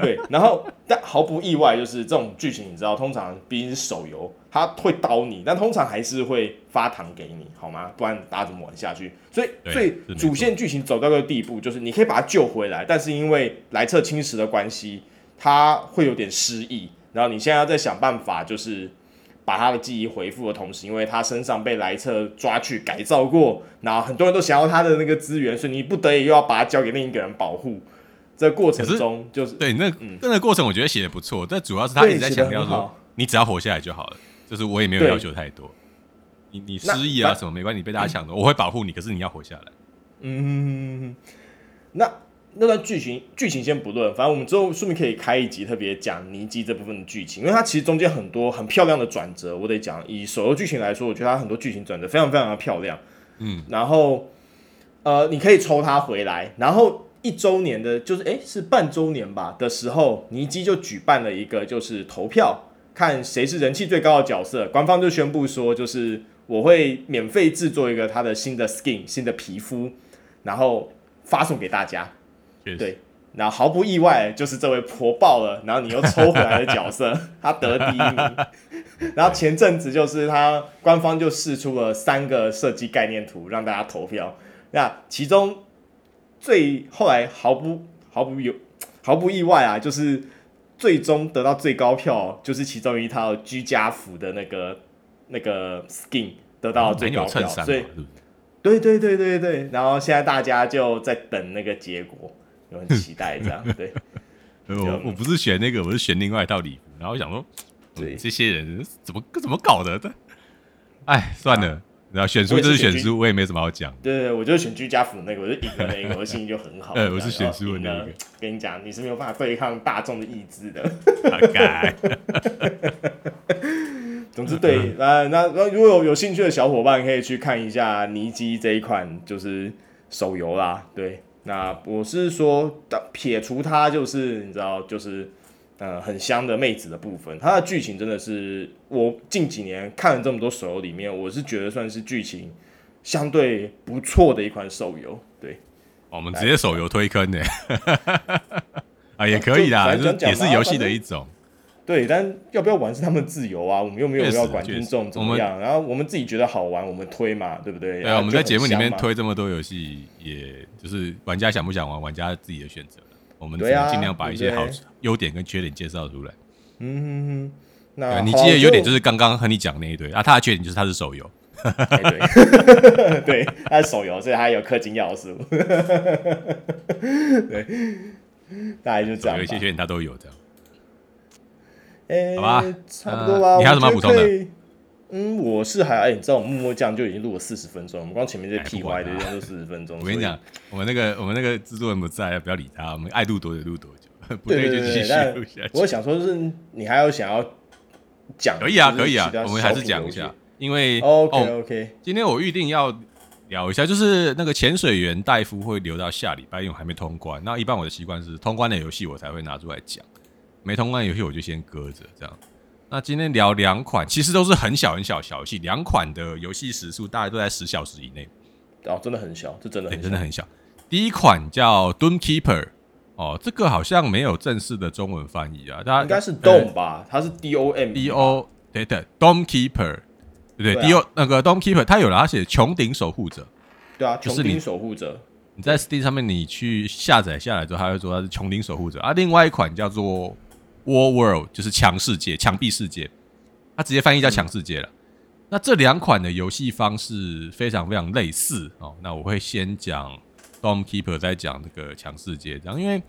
对，然后但毫不意外，就是这种剧情，你知道，通常毕竟是手游。他会刀你，但通常还是会发糖给你，好吗？不然大家怎么玩下去？所以，所以主线剧情走到这个地步，就是你可以把他救回来，但是因为莱彻侵蚀的关系，他会有点失忆。然后你现在要再想办法，就是把他的记忆恢复的同时，因为他身上被莱彻抓去改造过，然后很多人都想要他的那个资源，所以你不得已又要把他交给另一个人保护。这个过程中，就是
对那那、嗯、个过程，我觉得写的不错，但主要是他一直在强调说，你只要活下来就好了。就是我也没有要求太多，你你失忆啊什么没关系，你被大家抢走，我会保护你。可是你要活下来。
嗯，那那段剧情剧情先不论，反正我们之后顺便可以开一集特别讲尼基这部分的剧情，因为它其实中间很多很漂亮的转折。我得讲，以手游剧情来说，我觉得它很多剧情转折非常非常的漂亮。嗯，然后呃，你可以抽它回来，然后一周年的，就是哎是半周年吧的时候，尼基就举办了一个就是投票。看谁是人气最高的角色，官方就宣布说，就是我会免费制作一个他的新的 skin 新的皮肤，然后发送给大家。对，然后毫不意外，就是这位婆爆了，然后你又抽回来的角色，他得第一名。然后前阵子就是他官方就试出了三个设计概念图让大家投票，那其中最后来毫不毫不有毫不意外啊，就是。最终得到最高票就是其中一套居家服的那个那个 skin 得到最高票，
哦、
所以对对对对对，然后现在大家就在等那个结果，有很期待这样。对，
我我不是选那个，我是选另外一套礼服，然后我想说，对这些人怎么怎么搞的？哎，算了。啊然后选书就是选书，我也没什么好讲。
对对，我就是选居家服那个，我就赢的那个，我心情就很好。
呃，我是选书的那个。
跟你讲，你是没有办法对抗大众的意志的。
改。
总之，对，那那那如果有有兴趣的小伙伴，可以去看一下尼基这一款就是手游啦。对，那我是说，撇除它，就是你知道，就是。呃，很香的妹子的部分，它的剧情真的是我近几年看了这么多手游里面，我是觉得算是剧情相对不错的一款手游。对，
我们直接手游推坑的，啊，也可以啦，就也是游戏的一种。
对，但要不要玩是他们自由啊，我们又没有要管听众怎么样。然后我们自己觉得好玩，我们推嘛，对不对？
对啊，我们在节目里面推这么多游戏，也就是玩家想不想玩，玩家自己的选择。我们尽量把一些好优点跟缺点介绍出来。
嗯哼哼，那
你记得优点就是刚刚和你讲那一堆啊，它的缺点就是它是手游。
对，对，它是手游，所以它有氪金要素。对，大概就这样。
有一些缺点它都有这样。
哎，
好吧，
差不多吧。
你还有什么补充的？
嗯，我是还哎，你知道我们默默酱就已经录了四十分钟，我们光前面这屁歪的就四十分钟。
我跟你讲，我们那个我们那个制作人不在，不要理他，我们爱录多久录多久，不
对就继续录下去。我想说，就是你还有想要讲，
可以啊，可以啊，我们还是讲一下，因为
OK OK，
今天我预定要聊一下，就是那个潜水员戴夫会留到下礼拜，因为我还没通关。那一般我的习惯是通关的游戏我才会拿出来讲，没通关的游戏我就先搁着这样。那今天聊两款，其实都是很小很小小游戏，两款的游戏时速大概都在十小时以内。
哦，真的很小，这真的很小，
真的很小。第一款叫 Doom Keeper，哦，这个好像没有正式的中文翻译啊，大家
应该是 Dom 吧？呃、它是 D O M
D O，对对，Dom Keeper，对对，D O 那个 Dom Keeper，它有了，它写穹顶守护者，
对啊，穹顶守护者。
你在 Steam 上面你去下载下来之后，它会说它是穹顶守护者啊。另外一款叫做 War World 就是强世界、墙壁世界，它直接翻译叫强世界了。嗯、那这两款的游戏方式非常非常类似哦。那我会先讲 Dome Keeper，再讲这个强世界，这样，因为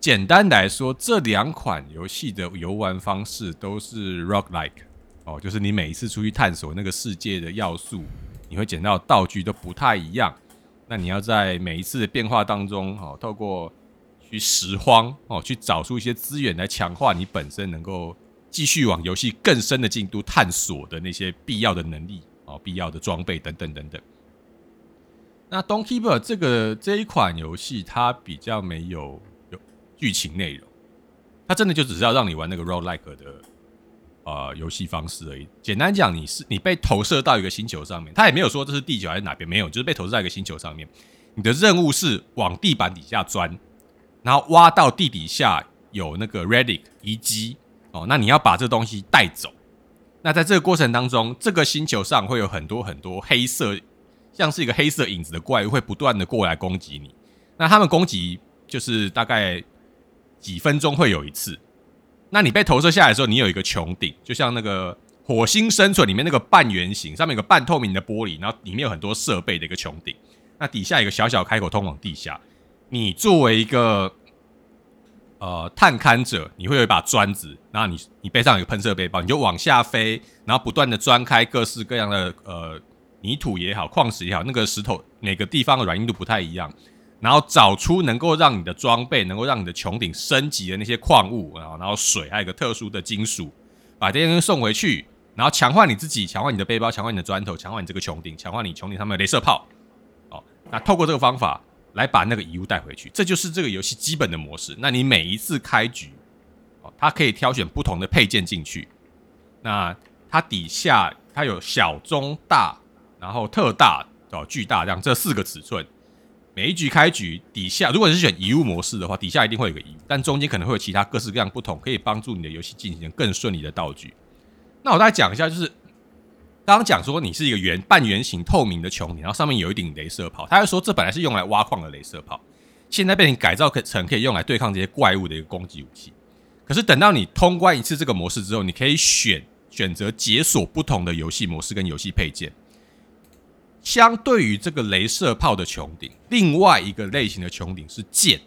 简单来说，这两款游戏的游玩方式都是 Rock Like 哦，就是你每一次出去探索那个世界的要素，你会捡到道具都不太一样。那你要在每一次的变化当中，哦，透过去拾荒哦，去找出一些资源来强化你本身能够继续往游戏更深的进度探索的那些必要的能力哦，必要的装备等等等等。那《Don't Keep》这个这一款游戏，它比较没有有剧情内容，它真的就只是要让你玩那个 roguelike 的呃游戏方式而已。简单讲，你是你被投射到一个星球上面，它也没有说这是地球还是哪边，没有，就是被投射到一个星球上面。你的任务是往地板底下钻。然后挖到地底下有那个 relic 遗迹哦，那你要把这东西带走。那在这个过程当中，这个星球上会有很多很多黑色，像是一个黑色影子的怪物，会不断的过来攻击你。那他们攻击就是大概几分钟会有一次。那你被投射下来的时候，你有一个穹顶，就像那个火星生存里面那个半圆形，上面有个半透明的玻璃，然后里面有很多设备的一个穹顶。那底下有个小小开口通往地下。你作为一个呃探勘者，你会有一把砖子，然后你你背上有个喷射背包，你就往下飞，然后不断的钻开各式各样的呃泥土也好，矿石也好，那个石头每个地方的软硬度不太一样，然后找出能够让你的装备能够让你的穹顶升级的那些矿物，然后然后水，还有个特殊的金属，把这些东西送回去，然后强化你自己，强化你的背包，强化你的砖头，强化你这个穹顶，强化你穹顶上面的镭射炮。哦，那透过这个方法。来把那个遗物带回去，这就是这个游戏基本的模式。那你每一次开局，哦，它可以挑选不同的配件进去。那它底下它有小、中、大，然后特大哦、巨大这样这四个尺寸。每一局开局底下，如果你是选遗物模式的话，底下一定会有个遗物，但中间可能会有其他各式各样不同，可以帮助你的游戏进行更顺利的道具。那我大概讲一下，就是。刚刚讲说你是一个圆半圆形透明的穹顶，然后上面有一顶镭射炮。他就说这本来是用来挖矿的镭射炮，现在被你改造成可以用来对抗这些怪物的一个攻击武器。可是等到你通关一次这个模式之后，你可以选选择解锁不同的游戏模式跟游戏配件。相对于这个镭射炮的穹顶，另外一个类型的穹顶是剑，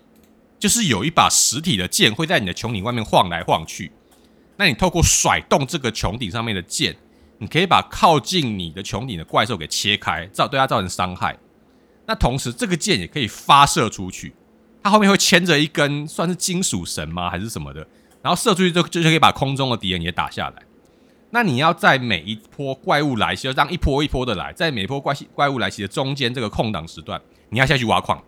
就是有一把实体的剑会在你的穹顶外面晃来晃去。那你透过甩动这个穹顶上面的剑，你可以把靠近你的穹顶的怪兽给切开，造对它造成伤害。那同时，这个剑也可以发射出去，它后面会牵着一根算是金属绳吗，还是什么的？然后射出去就就可以把空中的敌人也打下来。那你要在每一波怪物来袭，就这样一波一波的来，在每一波怪怪物来袭的中间这个空档时段，你要下去挖矿，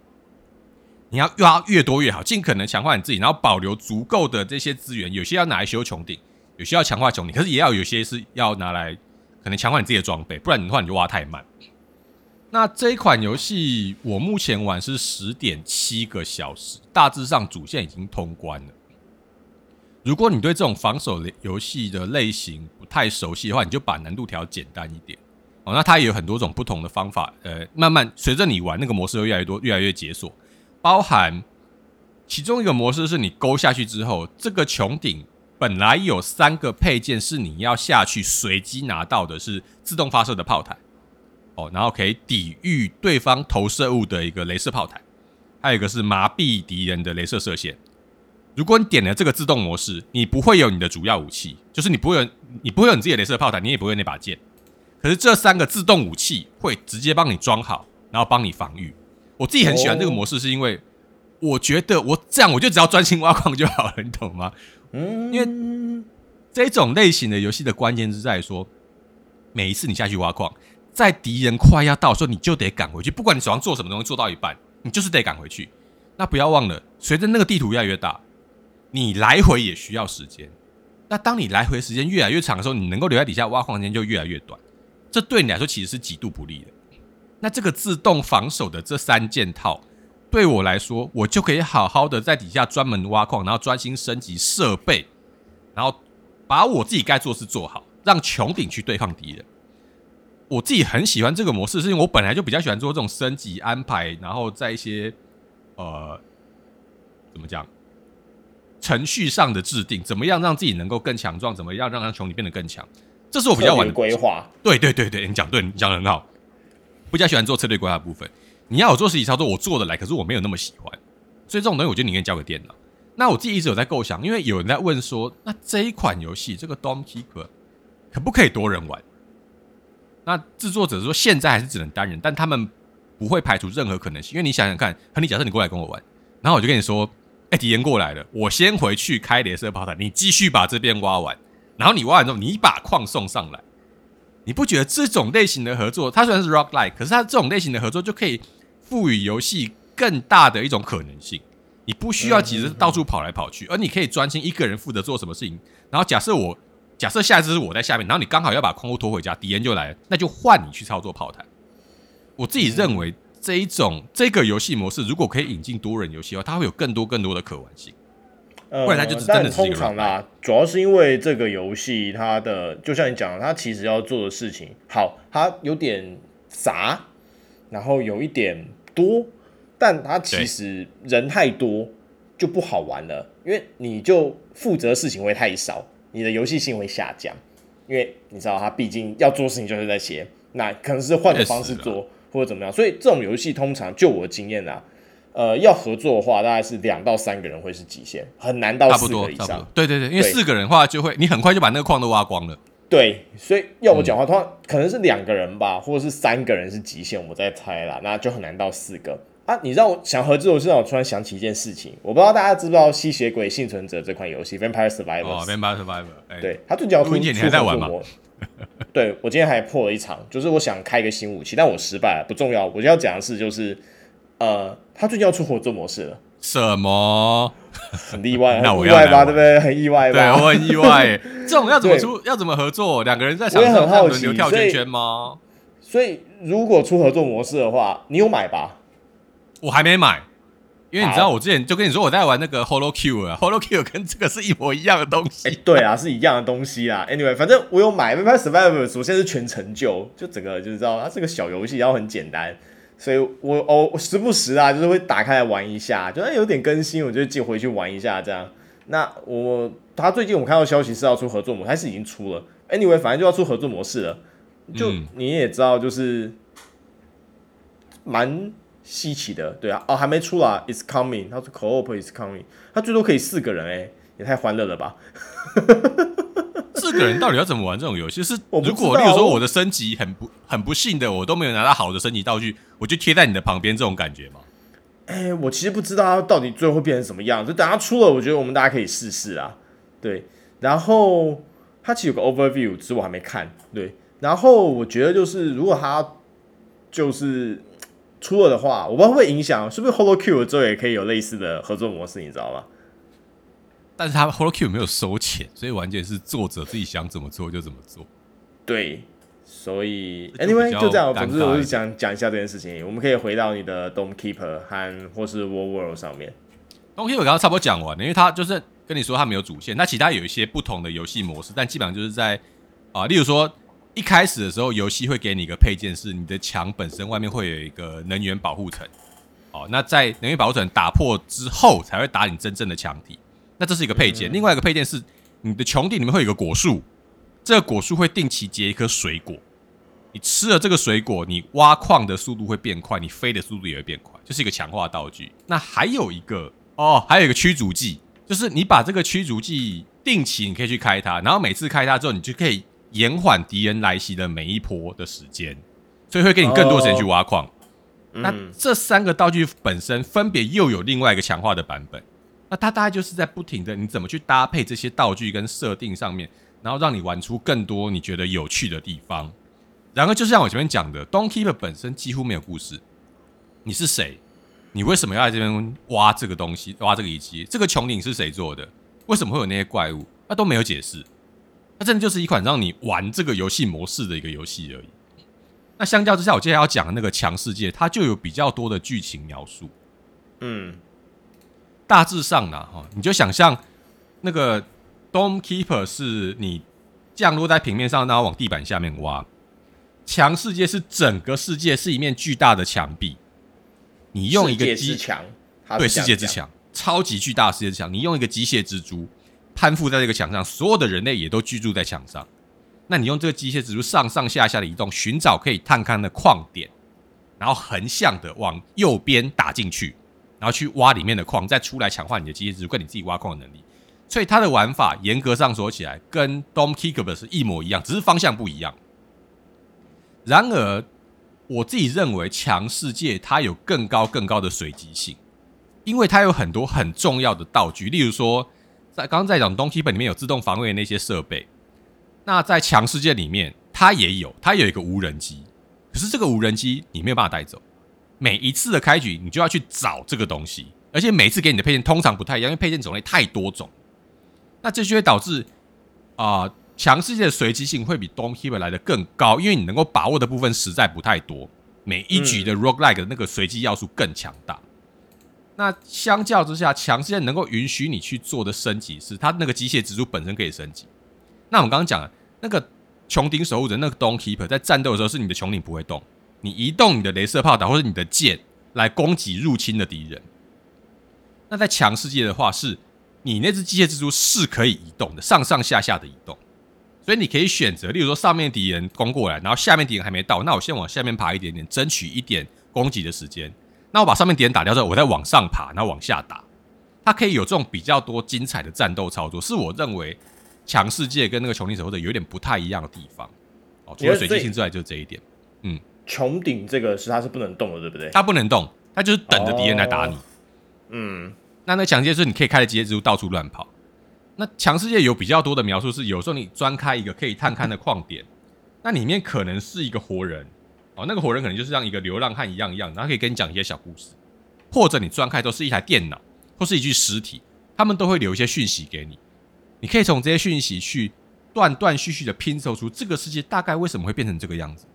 你要挖越多越好，尽可能强化你自己，然后保留足够的这些资源。有些要拿来修穹顶，有些要强化穹顶，可是也要有些是要拿来可能强化你自己的装备，不然的话你就挖太慢。那这一款游戏我目前玩是十点七个小时，大致上主线已经通关了。如果你对这种防守游戏的类型不太熟悉的话，你就把难度调简单一点哦。那它也有很多种不同的方法，呃，慢慢随着你玩，那个模式会越来越多，越来越解锁。包含其中一个模式是你勾下去之后，这个穹顶本来有三个配件是你要下去随机拿到的，是自动发射的炮台哦，然后可以抵御对方投射物的一个镭射炮台，还有一个是麻痹敌人的镭射射线。如果你点了这个自动模式，你不会有你的主要武器，就是你不会有你不会有你自己的镭射炮台，你也不会有那把剑。可是这三个自动武器会直接帮你装好，然后帮你防御。我自己很喜欢这个模式，是因为我觉得我这样我就只要专心挖矿就好了，你懂吗？嗯，因为这种类型的游戏的关键是在说，每一次你下去挖矿，在敌人快要到的时候，你就得赶回去，不管你手上做什么东西，做到一半，你就是得赶回去。那不要忘了，随着那个地图越来越大。你来回也需要时间，那当你来回时间越来越长的时候，你能够留在底下挖矿时间就越来越短，这对你来说其实是极度不利的。那这个自动防守的这三件套，对我来说，我就可以好好的在底下专门挖矿，然后专心升级设备，然后把我自己该做的事做好，让穹顶去对抗敌人。我自己很喜欢这个模式，是因为我本来就比较喜欢做这种升级安排，然后在一些呃，怎么讲？程序上的制定，怎么样让自己能够更强壮？怎么样让让穹顶变得更强？这是我比较玩的
规划。
对对对对，你讲对，你讲的很好。比较喜欢做策略规划部分。你要我做实体操作，我做得来，可是我没有那么喜欢。所以这种东西，我就宁愿交给电脑。那我自己一直有在构想，因为有人在问说，那这一款游戏这个 Dom Keeper 可不可以多人玩？那制作者说现在还是只能单人，但他们不会排除任何可能性。因为你想想看，亨利，假设你过来跟我玩，然后我就跟你说。哎，敌人过来了，我先回去开镭射炮台，你继续把这边挖完，然后你挖完之后，你把矿送上来。你不觉得这种类型的合作，它虽然是 Rock Like，可是它这种类型的合作就可以赋予游戏更大的一种可能性。你不需要急着到处跑来跑去，而你可以专心一个人负责做什么事情。然后假设我假设下一次是我在下面，然后你刚好要把矿物拖回家，敌人就来了，那就换你去操作炮台。我自己认为。这一种这个游戏模式，如果可以引进多人游戏的话，它会有更多更多的可玩性。
呃，不然它就真的。通常啦，主要是因为这个游戏它的，就像你讲的，它其实要做的事情，好，它有点杂，然后有一点多，但它其实人太多就不好玩了，因为你就负责事情会太少，你的游戏性会下降。因为你知道，它毕竟要做事情就是那些，那可能是换个方式做。或者怎么样，所以这种游戏通常就我的经验啊，呃，要合作的话，大概是两到三个人会是极限，很难到四个以上。
对对对，因为四个人的话，就会你很快就把那个矿都挖光了。
对，所以要我讲话，通常可能是两个人吧，或者是三个人是极限，我在猜啦，那就很难到四个啊。你让我想合作，我是让我突然想起一件事情，我不知道大家知不知道《吸血鬼幸存者》这款游戏《Vampire Survivors》
哦，《Vampire Survivors》欸。
对，他最近要出
你还在玩吗？
对，我今天还破了一场，就是我想开一个新武器，但我失败了，不重要。我就要讲的是，就是呃，他最近要出合作模式了。
什么？
很意外，那我意外吧？对不对？很意外吧？
对，我很意外。这种要怎么出？要怎么合作？两个人在场上轮流跳圈圈吗？
所以，如果出合作模式的话，你有买吧？
我还没买。因为你知道，我之前就跟你说我在玩那个 HoloQ 啊，HoloQ 跟这个是一模一样的东西。
欸、对啊，是一样的东西啊。Anyway，反正我有买《Vampire Survivors》，首先是全成就，就整个就是知道它是个小游戏，然后很简单，所以我哦时不时啊，就是会打开来玩一下，就有点更新，我就进回去玩一下这样。那我他最近我看到消息是要出合作模式，还是已经出了？Anyway，反正就要出合作模式了。就你也知道，就是蛮稀奇的，对啊，哦，还没出来，It's coming，他说 Co-op is coming，他最多可以四个人，哎，也太欢乐了吧！
四个人到底要怎么玩这种游戏？是 如果，例如说我的升级很不很不幸的，我都没有拿到好的升级道具，我就贴在你的旁边，这种感觉吗？
哎、欸，我其实不知道它到底最后会变成什么样，就等它出了，我觉得我们大家可以试试啊。对，然后它其实有个 overview，只是我还没看。对，然后我觉得就是如果它就是出了的话，我不知道会不会影响，是不是 HoloQ 之后也可以有类似的合作模式，你知道吗？
但是它 HoloQ 没有收钱，所以完全是作者自己想怎么做就怎么做。
对。所以，anyway 就这样。总之，我是想讲一下这件事情。我们可以回到你的 Dome Keeper 和或是 War World 上面。
Dome Keeper 刚刚差不多讲完了，因为他就是跟你说他没有主线，那其他有一些不同的游戏模式，但基本上就是在啊，例如说一开始的时候，游戏会给你一个配件，是你的墙本身外面会有一个能源保护层。哦，那在能源保护层打破之后，才会打你真正的墙体。那这是一个配件。另外一个配件是你的穹顶里面会有一个果树，这个果树会定期结一颗水果。你吃了这个水果，你挖矿的速度会变快，你飞的速度也会变快，就是一个强化道具。那还有一个哦，还有一个驱逐剂，就是你把这个驱逐剂定期你可以去开它，然后每次开它之后，你就可以延缓敌人来袭的每一波的时间，所以会给你更多时间去挖矿。哦、那这三个道具本身分别又有另外一个强化的版本，那它大概就是在不停的你怎么去搭配这些道具跟设定上面，然后让你玩出更多你觉得有趣的地方。然后就像我前面讲的，Dome Keeper 本身几乎没有故事。你是谁？你为什么要在这边挖这个东西？挖这个遗迹？这个穹顶是谁做的？为什么会有那些怪物？那都没有解释。它真的就是一款让你玩这个游戏模式的一个游戏而已。那相较之下，我接下来要讲的那个强世界，它就有比较多的剧情描述。嗯，大致上呢，哈，你就想象那个 Dome Keeper 是你降落在平面上，然后往地板下面挖。墙世界是整个世界是一面巨大的墙壁，你用一个机墙，对，世界之墙，超级巨大的世界之墙，你用一个机械蜘蛛攀附在这个墙上，所有的人类也都居住在墙上。那你用这个机械蜘蛛上上下下的移动，寻找可以探勘的矿点，然后横向的往右边打进去，然后去挖里面的矿，再出来强化你的机械蜘蛛跟你自己挖矿的能力。所以它的玩法严格上说起来，跟 Dom Keeper 是一模一样，只是方向不一样。然而，我自己认为强世界它有更高更高的随机性，因为它有很多很重要的道具，例如说，在刚刚在讲 Dom Keeper 里面有自动防卫的那些设备，那在强世界里面它也有，它有一个无人机，可是这个无人机你没有办法带走，每一次的开局你就要去找这个东西，而且每次给你的配件通常不太一样，因为配件种类太多种，那这就会导致啊。呃墙世界的随机性会比 Dome Keeper 来的更高，因为你能够把握的部分实在不太多。每一局的 Roguelike 的那个随机要素更强大。那相较之下，强世界能够允许你去做的升级是，它那个机械蜘蛛本身可以升级。那我们刚刚讲了，那个穹顶守护者那个 Dome Keeper 在战斗的时候，是你的穹顶不会动，你移动你的镭射炮塔或者你的剑来攻击入侵的敌人。那在强世界的话，是你那只机械蜘蛛是可以移动的，上上下下的移动。所以你可以选择，例如说上面敌人攻过来，然后下面敌人还没到，那我先往下面爬一点点，争取一点攻击的时间。那我把上面敌人打掉之后，我再往上爬，然后往下打。它可以有这种比较多精彩的战斗操作，是我认为强世界跟那个穹顶守护者有点不太一样的地方。哦，除了随机性之外，就是这一点。嗯，
穹顶这个是它是不能动的，对不对？
它不能动，它就是等着敌人来打你。
嗯，
那那墙界是你可以开着机械蜘蛛到处乱跑。那强世界有比较多的描述，是有时候你钻开一个可以探勘的矿点，那里面可能是一个活人哦，那个活人可能就是像一个流浪汉一样一样，然后可以跟你讲一些小故事，或者你钻开都是一台电脑或是一具尸体，他们都会留一些讯息给你，你可以从这些讯息去断断续续的拼凑出这个世界大概为什么会变成这个样子，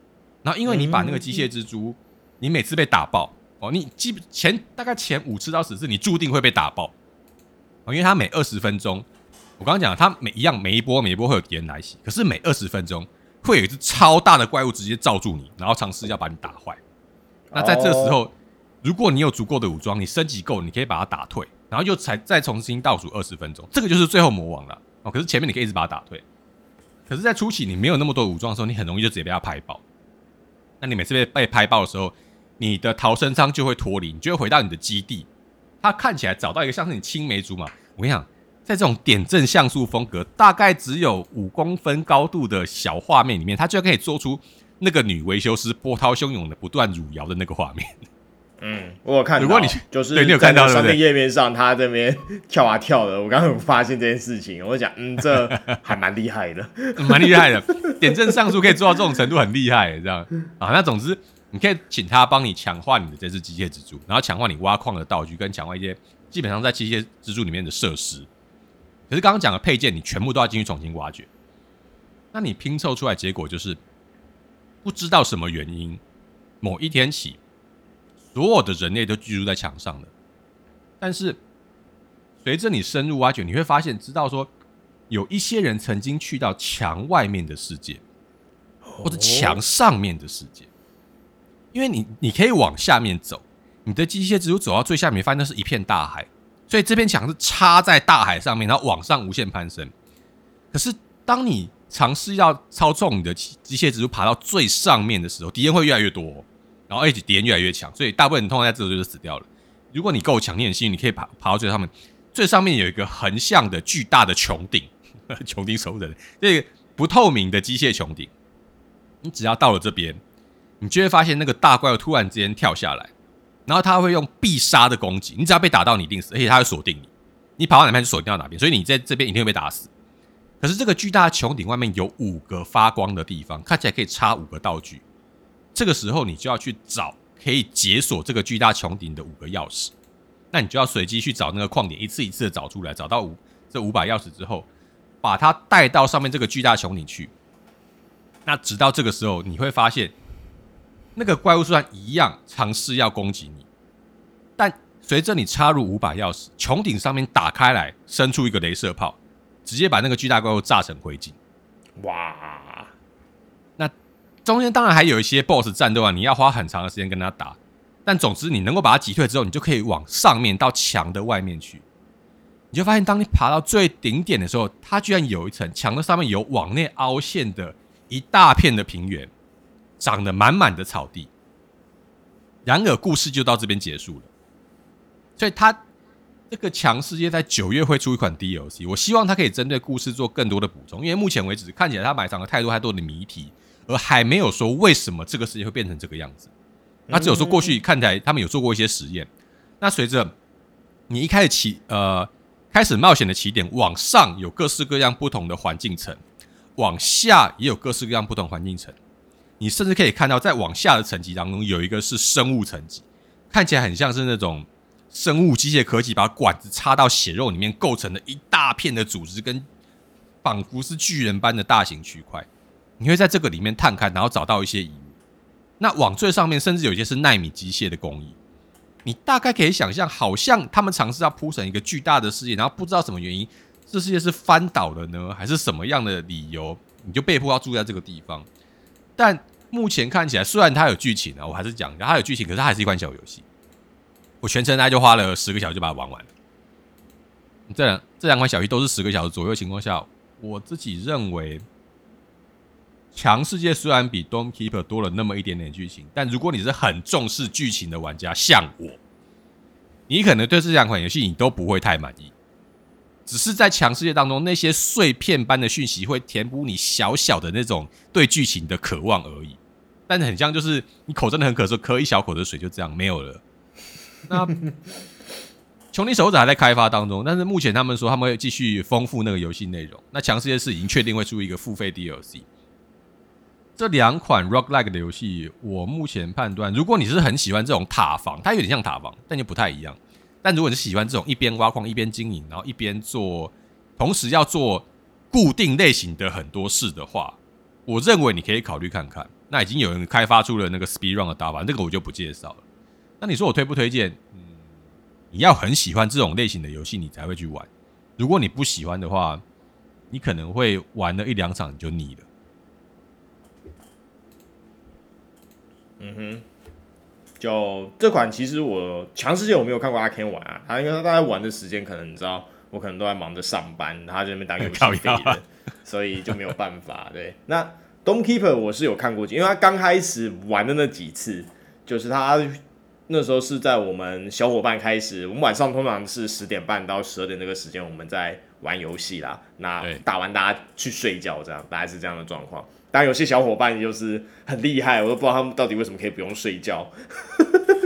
然后因为你把那个机械蜘蛛，你每次被打爆哦，你基本前大概前五次到十次你注定会被打爆哦，因为它每二十分钟。我刚刚讲，它每一样每一波每一波会有敌人来袭，可是每二十分钟会有一只超大的怪物直接罩住你，然后尝试要把你打坏。那在这时候，如果你有足够的武装，你升级够，你可以把它打退，然后又才再重新倒数二十分钟，这个就是最后魔王了哦。可是前面你可以一直把它打退，可是，在初期你没有那么多武装的时候，你很容易就直接被他拍爆。那你每次被被拍爆的时候，你的逃生舱就会脱离，你就会回到你的基地。他看起来找到一个像是你青梅竹马，我跟你讲，在这种点阵像素风格，大概只有五公分高度的小画面里面，它就可以做出那个女维修师波涛汹涌的不断汝窑的那个画面。
嗯，我有看到。
如果你
就是
对你有看到
商店页面上，他这边跳啊跳的，我刚刚有发现这件事情，我就讲，嗯，这还蛮厉害的，
蛮厉害的。点阵上述可以做到这种程度，很厉害，这样啊。那总之，你可以请他帮你强化你的这只机械蜘蛛，然后强化你挖矿的道具，跟强化一些基本上在机械蜘蛛里面的设施。可是刚刚讲的配件，你全部都要进去重新挖掘。那你拼凑出来结果就是，不知道什么原因，某一天起。所有的人类都居住在墙上的，但是随着你深入挖掘，你会发现，知道说有一些人曾经去到墙外面的世界，或者墙上面的世界，因为你你可以往下面走，你的机械蜘蛛走到最下面，发现那是一片大海，所以这片墙是插在大海上面，然后往上无限攀升。可是当你尝试要操纵你的机械蜘蛛爬到最上面的时候，敌人会越来越多。然后，而且敌人越来越强，所以大部分人通常在这时候就死掉了。如果你够强，你很幸运，你可以爬爬到最上面。最上面有一个横向的巨大的穹顶，穹顶守护人，这个不透明的机械穹顶。你只要到了这边，你就会发现那个大怪物突然之间跳下来，然后他会用必杀的攻击。你只要被打到，你一定死，而且他会锁定你。你跑到哪边就锁定到哪边，所以你在这边一定会被打死。可是这个巨大的穹顶外面有五个发光的地方，看起来可以插五个道具。这个时候，你就要去找可以解锁这个巨大穹顶的五个钥匙。那你就要随机去找那个矿点，一次一次的找出来，找到五这五把钥匙之后，把它带到上面这个巨大穹顶去。那直到这个时候，你会发现那个怪物虽然一样尝试要攻击你，但随着你插入五把钥匙，穹顶上面打开来，伸出一个镭射炮，直接把那个巨大怪物炸成灰烬。哇！中间当然还有一些 BOSS 战斗啊，你要花很长的时间跟他打。但总之，你能够把它击退之后，你就可以往上面到墙的外面去。你就发现，当你爬到最顶点的时候，它居然有一层墙的上面有往内凹陷的一大片的平原，长得满满的草地。然而，故事就到这边结束了。所以，它这个强世界在九月会出一款 DLC，我希望它可以针对故事做更多的补充，因为目前为止看起来它埋藏了太多太多的谜题。而还没有说为什么这个世界会变成这个样子，那只有说过去看起来他们有做过一些实验。那随着你一开始起呃开始冒险的起点往上有各式各样不同的环境层，往下也有各式各样不同环境层。你甚至可以看到在往下的层级当中有一个是生物层级，看起来很像是那种生物机械科技把管子插到血肉里面构成的一大片的组织，跟仿佛是巨人般的大型区块。你会在这个里面探看，然后找到一些遗物。那往最上面，甚至有一些是纳米机械的工艺。你大概可以想象，好像他们尝试要铺成一个巨大的世界，然后不知道什么原因，这世界是翻倒了呢，还是什么样的理由，你就被迫要住在这个地方。但目前看起来，虽然它有剧情啊，我还是讲，它有剧情，可是它还是一款小游戏。我全程大概就花了十个小时就把它玩完了。这两这两款小游戏都是十个小时左右情况下，我自己认为。墙世界虽然比 Dome Keeper 多了那么一点点剧情，但如果你是很重视剧情的玩家，像我，你可能对这两款游戏你都不会太满意。只是在强世界当中，那些碎片般的讯息会填补你小小的那种对剧情的渴望而已。但是很像就是你口真的很渴，说喝一小口的水就这样没有了。那 《穹顶守护者》还在开发当中，但是目前他们说他们会继续丰富那个游戏内容。那强世界是已经确定会出一个付费 DLC。这两款 roguelike 的游戏，我目前判断，如果你是很喜欢这种塔防，它有点像塔防，但又不太一样。但如果你是喜欢这种一边挖矿一边经营，然后一边做，同时要做固定类型的很多事的话，我认为你可以考虑看看。那已经有人开发出了那个 speedrun 的打法，这个我就不介绍了。那你说我推不推荐？嗯，你要很喜欢这种类型的游戏，你才会去玩。如果你不喜欢的话，你可能会玩了一两场你就腻了。
嗯哼，就这款其实我强世界我没有看过阿 Ken 玩啊，他应该他大概玩的时间可能你知道，我可能都在忙着上班，他在那边当游戏废人，所以就没有办法。对，那 Dome Keeper 我是有看过，因为他刚开始玩的那几次，就是他那时候是在我们小伙伴开始，我们晚上通常是十点半到十二点这个时间我们在玩游戏啦，那打完大家去睡觉，这样大概是这样的状况。当然有些小伙伴就是很厉害，我都不知道他们到底为什么可以不用睡觉，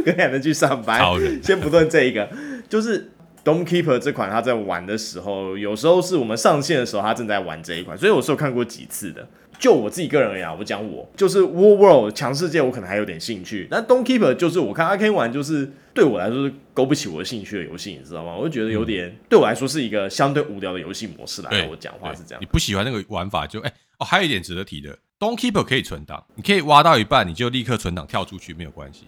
可以还能去上班。先不论这一个，就是 Dome Keeper 这款他在玩的时候，有时候是我们上线的时候，他正在玩这一款，所以我是有看过几次的。就我自己个人而言，我讲我就是 War World 强世界，我可能还有点兴趣。那 Dome Keeper 就是我看阿 Ken 玩，就是对我来说是勾不起我的兴趣的游戏，你知道吗？我就觉得有点、嗯、对我来说是一个相对无聊的游戏模式来。我讲话是这样，
你不喜欢那个玩法就哎。哦，还有一点值得提的，Dome Keeper 可以存档，你可以挖到一半，你就立刻存档跳出去，没有关系。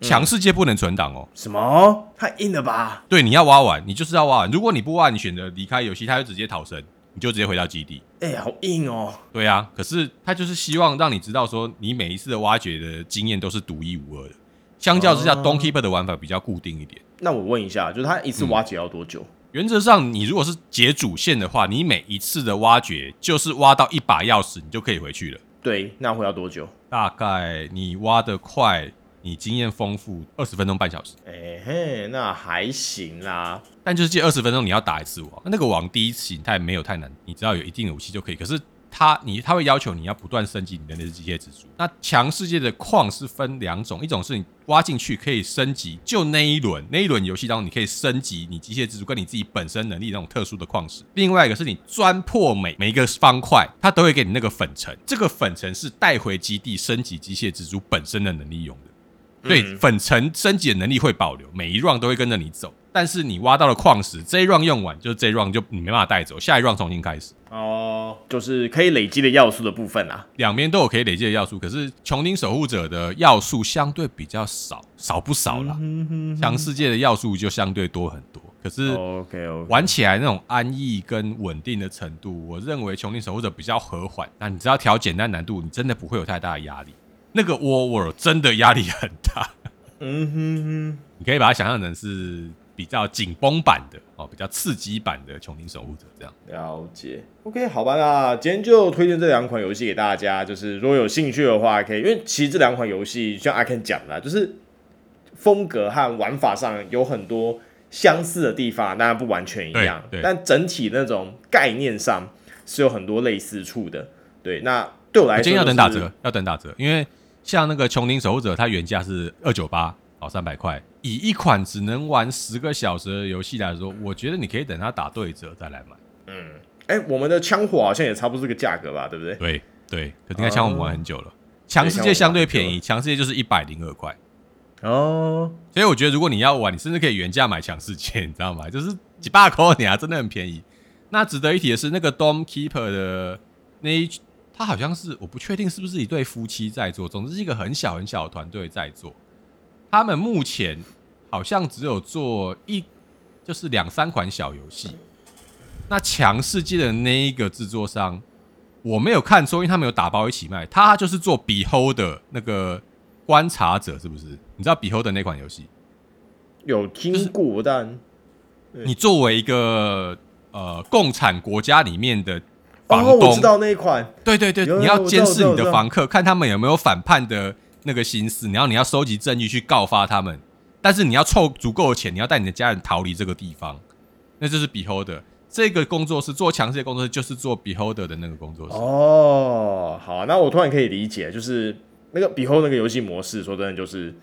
强世界不能存档哦。
什么？太硬了吧？
对，你要挖完，你就是要挖完。如果你不挖，你选择离开游戏，它就直接逃生，你就直接回到基地。
哎、欸，好硬哦。
对啊，可是他就是希望让你知道说，你每一次的挖掘的经验都是独一无二的。相较之下、哦、，Dome Keeper 的玩法比较固定一点。
那我问一下，就是他一次挖掘要多久？嗯
原则上，你如果是解主线的话，你每一次的挖掘就是挖到一把钥匙，你就可以回去了。
对，那会要多久？
大概你挖的快，你经验丰富，二十分钟半小时。
哎、欸、嘿，那还行啦。
但就是这二十分钟你要打一次网，那个网第一次形态没有太难，你只要有一定的武器就可以。可是。他你它会要求你要不断升级你的那只机械蜘蛛。那强世界的矿是分两种，一种是你挖进去可以升级，就那一轮那一轮游戏当中你可以升级你机械蜘蛛跟你自己本身能力那种特殊的矿石。另外一个是你钻破每每一个方块，它都会给你那个粉尘，这个粉尘是带回基地升级机械蜘蛛本身的能力用的。对，粉尘升级的能力会保留，每一 round 都会跟着你走。但是你挖到了矿石，这一 round 用完，就是这一 round 就你没办法带走，下一 round 重新开始。
哦，就是可以累积的要素的部分啊，
两边都有可以累积的要素。可是穹顶守护者的要素相对比较少，少不少啦。强世界的要素就相对多很多。可是，OK OK，玩起来那种安逸跟稳定的程度，我认为穹顶守护者比较和缓。那你只要调简单难度，你真的不会有太大的压力。那个 War World 真的压力很大。嗯哼哼，你可以把它想象成是。比较紧绷版的哦，比较刺激版的《穹顶守护者》这样
了解。OK，好吧，那今天就推荐这两款游戏给大家。就是如果有兴趣的话，可以，因为其实这两款游戏像阿 Ken 讲的，就是风格和玩法上有很多相似的地方，当然不完全一样，但整体那种概念上是有很多类似处的。对，那对我来说，
今天要等打折，要等打折，因为像那个《穹顶守护者》，它原价是二九八。好，三百块。以一款只能玩十个小时的游戏来说，我觉得你可以等它打对折再来买。
嗯，哎、欸，我们的枪火好像也差不多这个价格吧，对不
对？对对，应该枪火我们玩很久了。强、嗯、世界相对便宜，强世界就是一百零二块。哦，所以我觉得如果你要玩，你甚至可以原价买强世界，你知道吗？就是几百块你啊，真的很便宜。那值得一提的是，那个 Dome Keeper 的那一，他好像是我不确定是不是一对夫妻在做，总之是一个很小很小的团队在做。他们目前好像只有做一，就是两三款小游戏。那强世界的那一个制作商，我没有看错，因为他们有打包一起卖。他就是做 Behold 的那个观察者，是不是？你知道 Behold 的那款游戏？
有听过，就是、但
你作为一个呃共产国家里面的房东，哦、
我知道那一款。
对对对，你要监视你的房客，看他们有没有反叛的。那个心思，然后你要收集证据去告发他们，但是你要凑足够的钱，你要带你的家人逃离这个地方，那就是 Beholder 这个工作室做强势的工作室，就是做 Beholder 的那个工作室。
哦，好，那我突然可以理解，就是那个 Beholder 那个游戏模式，说真的，就是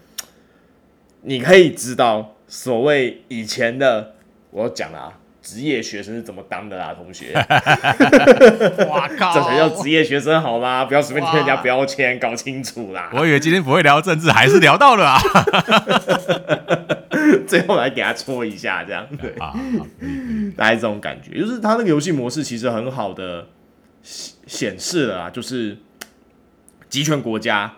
你可以知道所谓以前的，我讲了啊。职业学生是怎么当的啦，同学？
哇靠！
这才叫职业学生好吗？不要随便贴人家标签，搞清楚啦。
我以为今天不会聊政治，还是聊到了啊。
最后来给他戳一下，这样对啊，大概这种感觉，就是他那个游戏模式其实很好的显示了啊，就是集权国家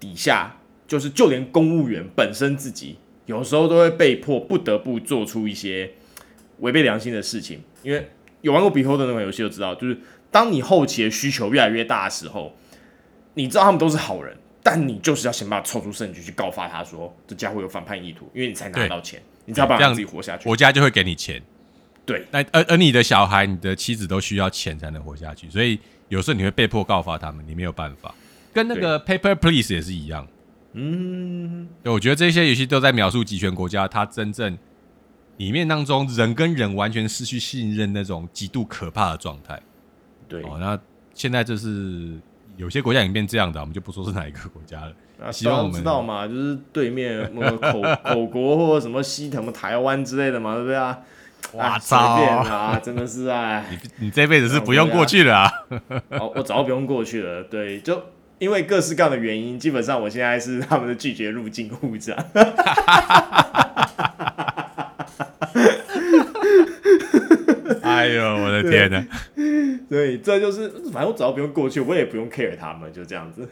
底下，就是就连公务员本身自己，有时候都会被迫不得不做出一些。违背良心的事情，因为有玩过 Behold 的那款游戏就知道，就是当你后期的需求越来越大的时候，你知道他们都是好人，但你就是要想办法凑出证据去告发他说这家伙有反叛意图，因为你才拿到钱，你才有办法自己活下去。
国家就会给你钱。
对，
那而而你的小孩、你的妻子都需要钱才能活下去，所以有时候你会被迫告发他们，你没有办法。跟那个 Paper Please 也是一样。嗯，对，我觉得这些游戏都在描述集权国家，它真正里面当中人跟人完全失去信任那种极度可怕的状态。
对，
哦，那现在就是有些国家已经变这样的，我们就不说是哪一个国家了。
啊、希望我们知道嘛，就是对面什么口 口国或者什么西什么台湾之类的嘛，对不对啊？
哇操！
啊，真的是 哎，
你你这辈子是不用过去了啊！
哦，我早就不用过去了。对，就因为各式各样的原因，基本上我现在是他们的拒绝入境户这
哎呦，我的天哪！
对，这就是反正我只要不用过去，我也不用 care 他们，就这样子。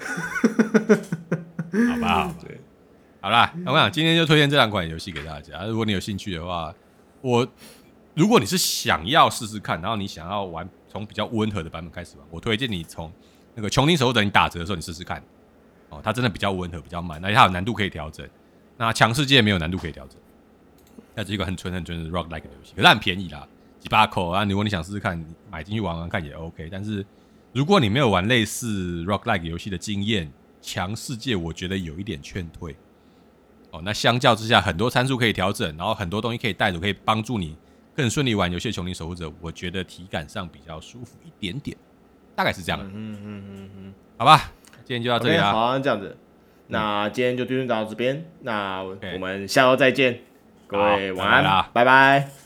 好吧，对，好啦，我想今天就推荐这两款游戏给大家。如果你有兴趣的话。我，如果你是想要试试看，然后你想要玩从比较温和的版本开始玩，我推荐你从那个《穷灵守护者》你打折的时候你试试看，哦，它真的比较温和，比较慢，而且它有难度可以调整。那强世界没有难度可以调整，那是一个很纯很纯的 rock like 的游戏，可是很便宜啦，几把口啊。如果你想试试看，买进去玩玩看也 OK。但是如果你没有玩类似 rock like 游戏的经验，强世界我觉得有一点劝退。哦，那相较之下，很多参数可以调整，然后很多东西可以带着，可以帮助你更顺利玩游戏。《穷灵守护者》，我觉得体感上比较舒服一点点，大概是这样。嗯嗯嗯嗯，好吧，今天就到这里啊。
Okay, 好，这样子，那今天就推荐到这边，那我们下周再见，各位晚安，拜拜。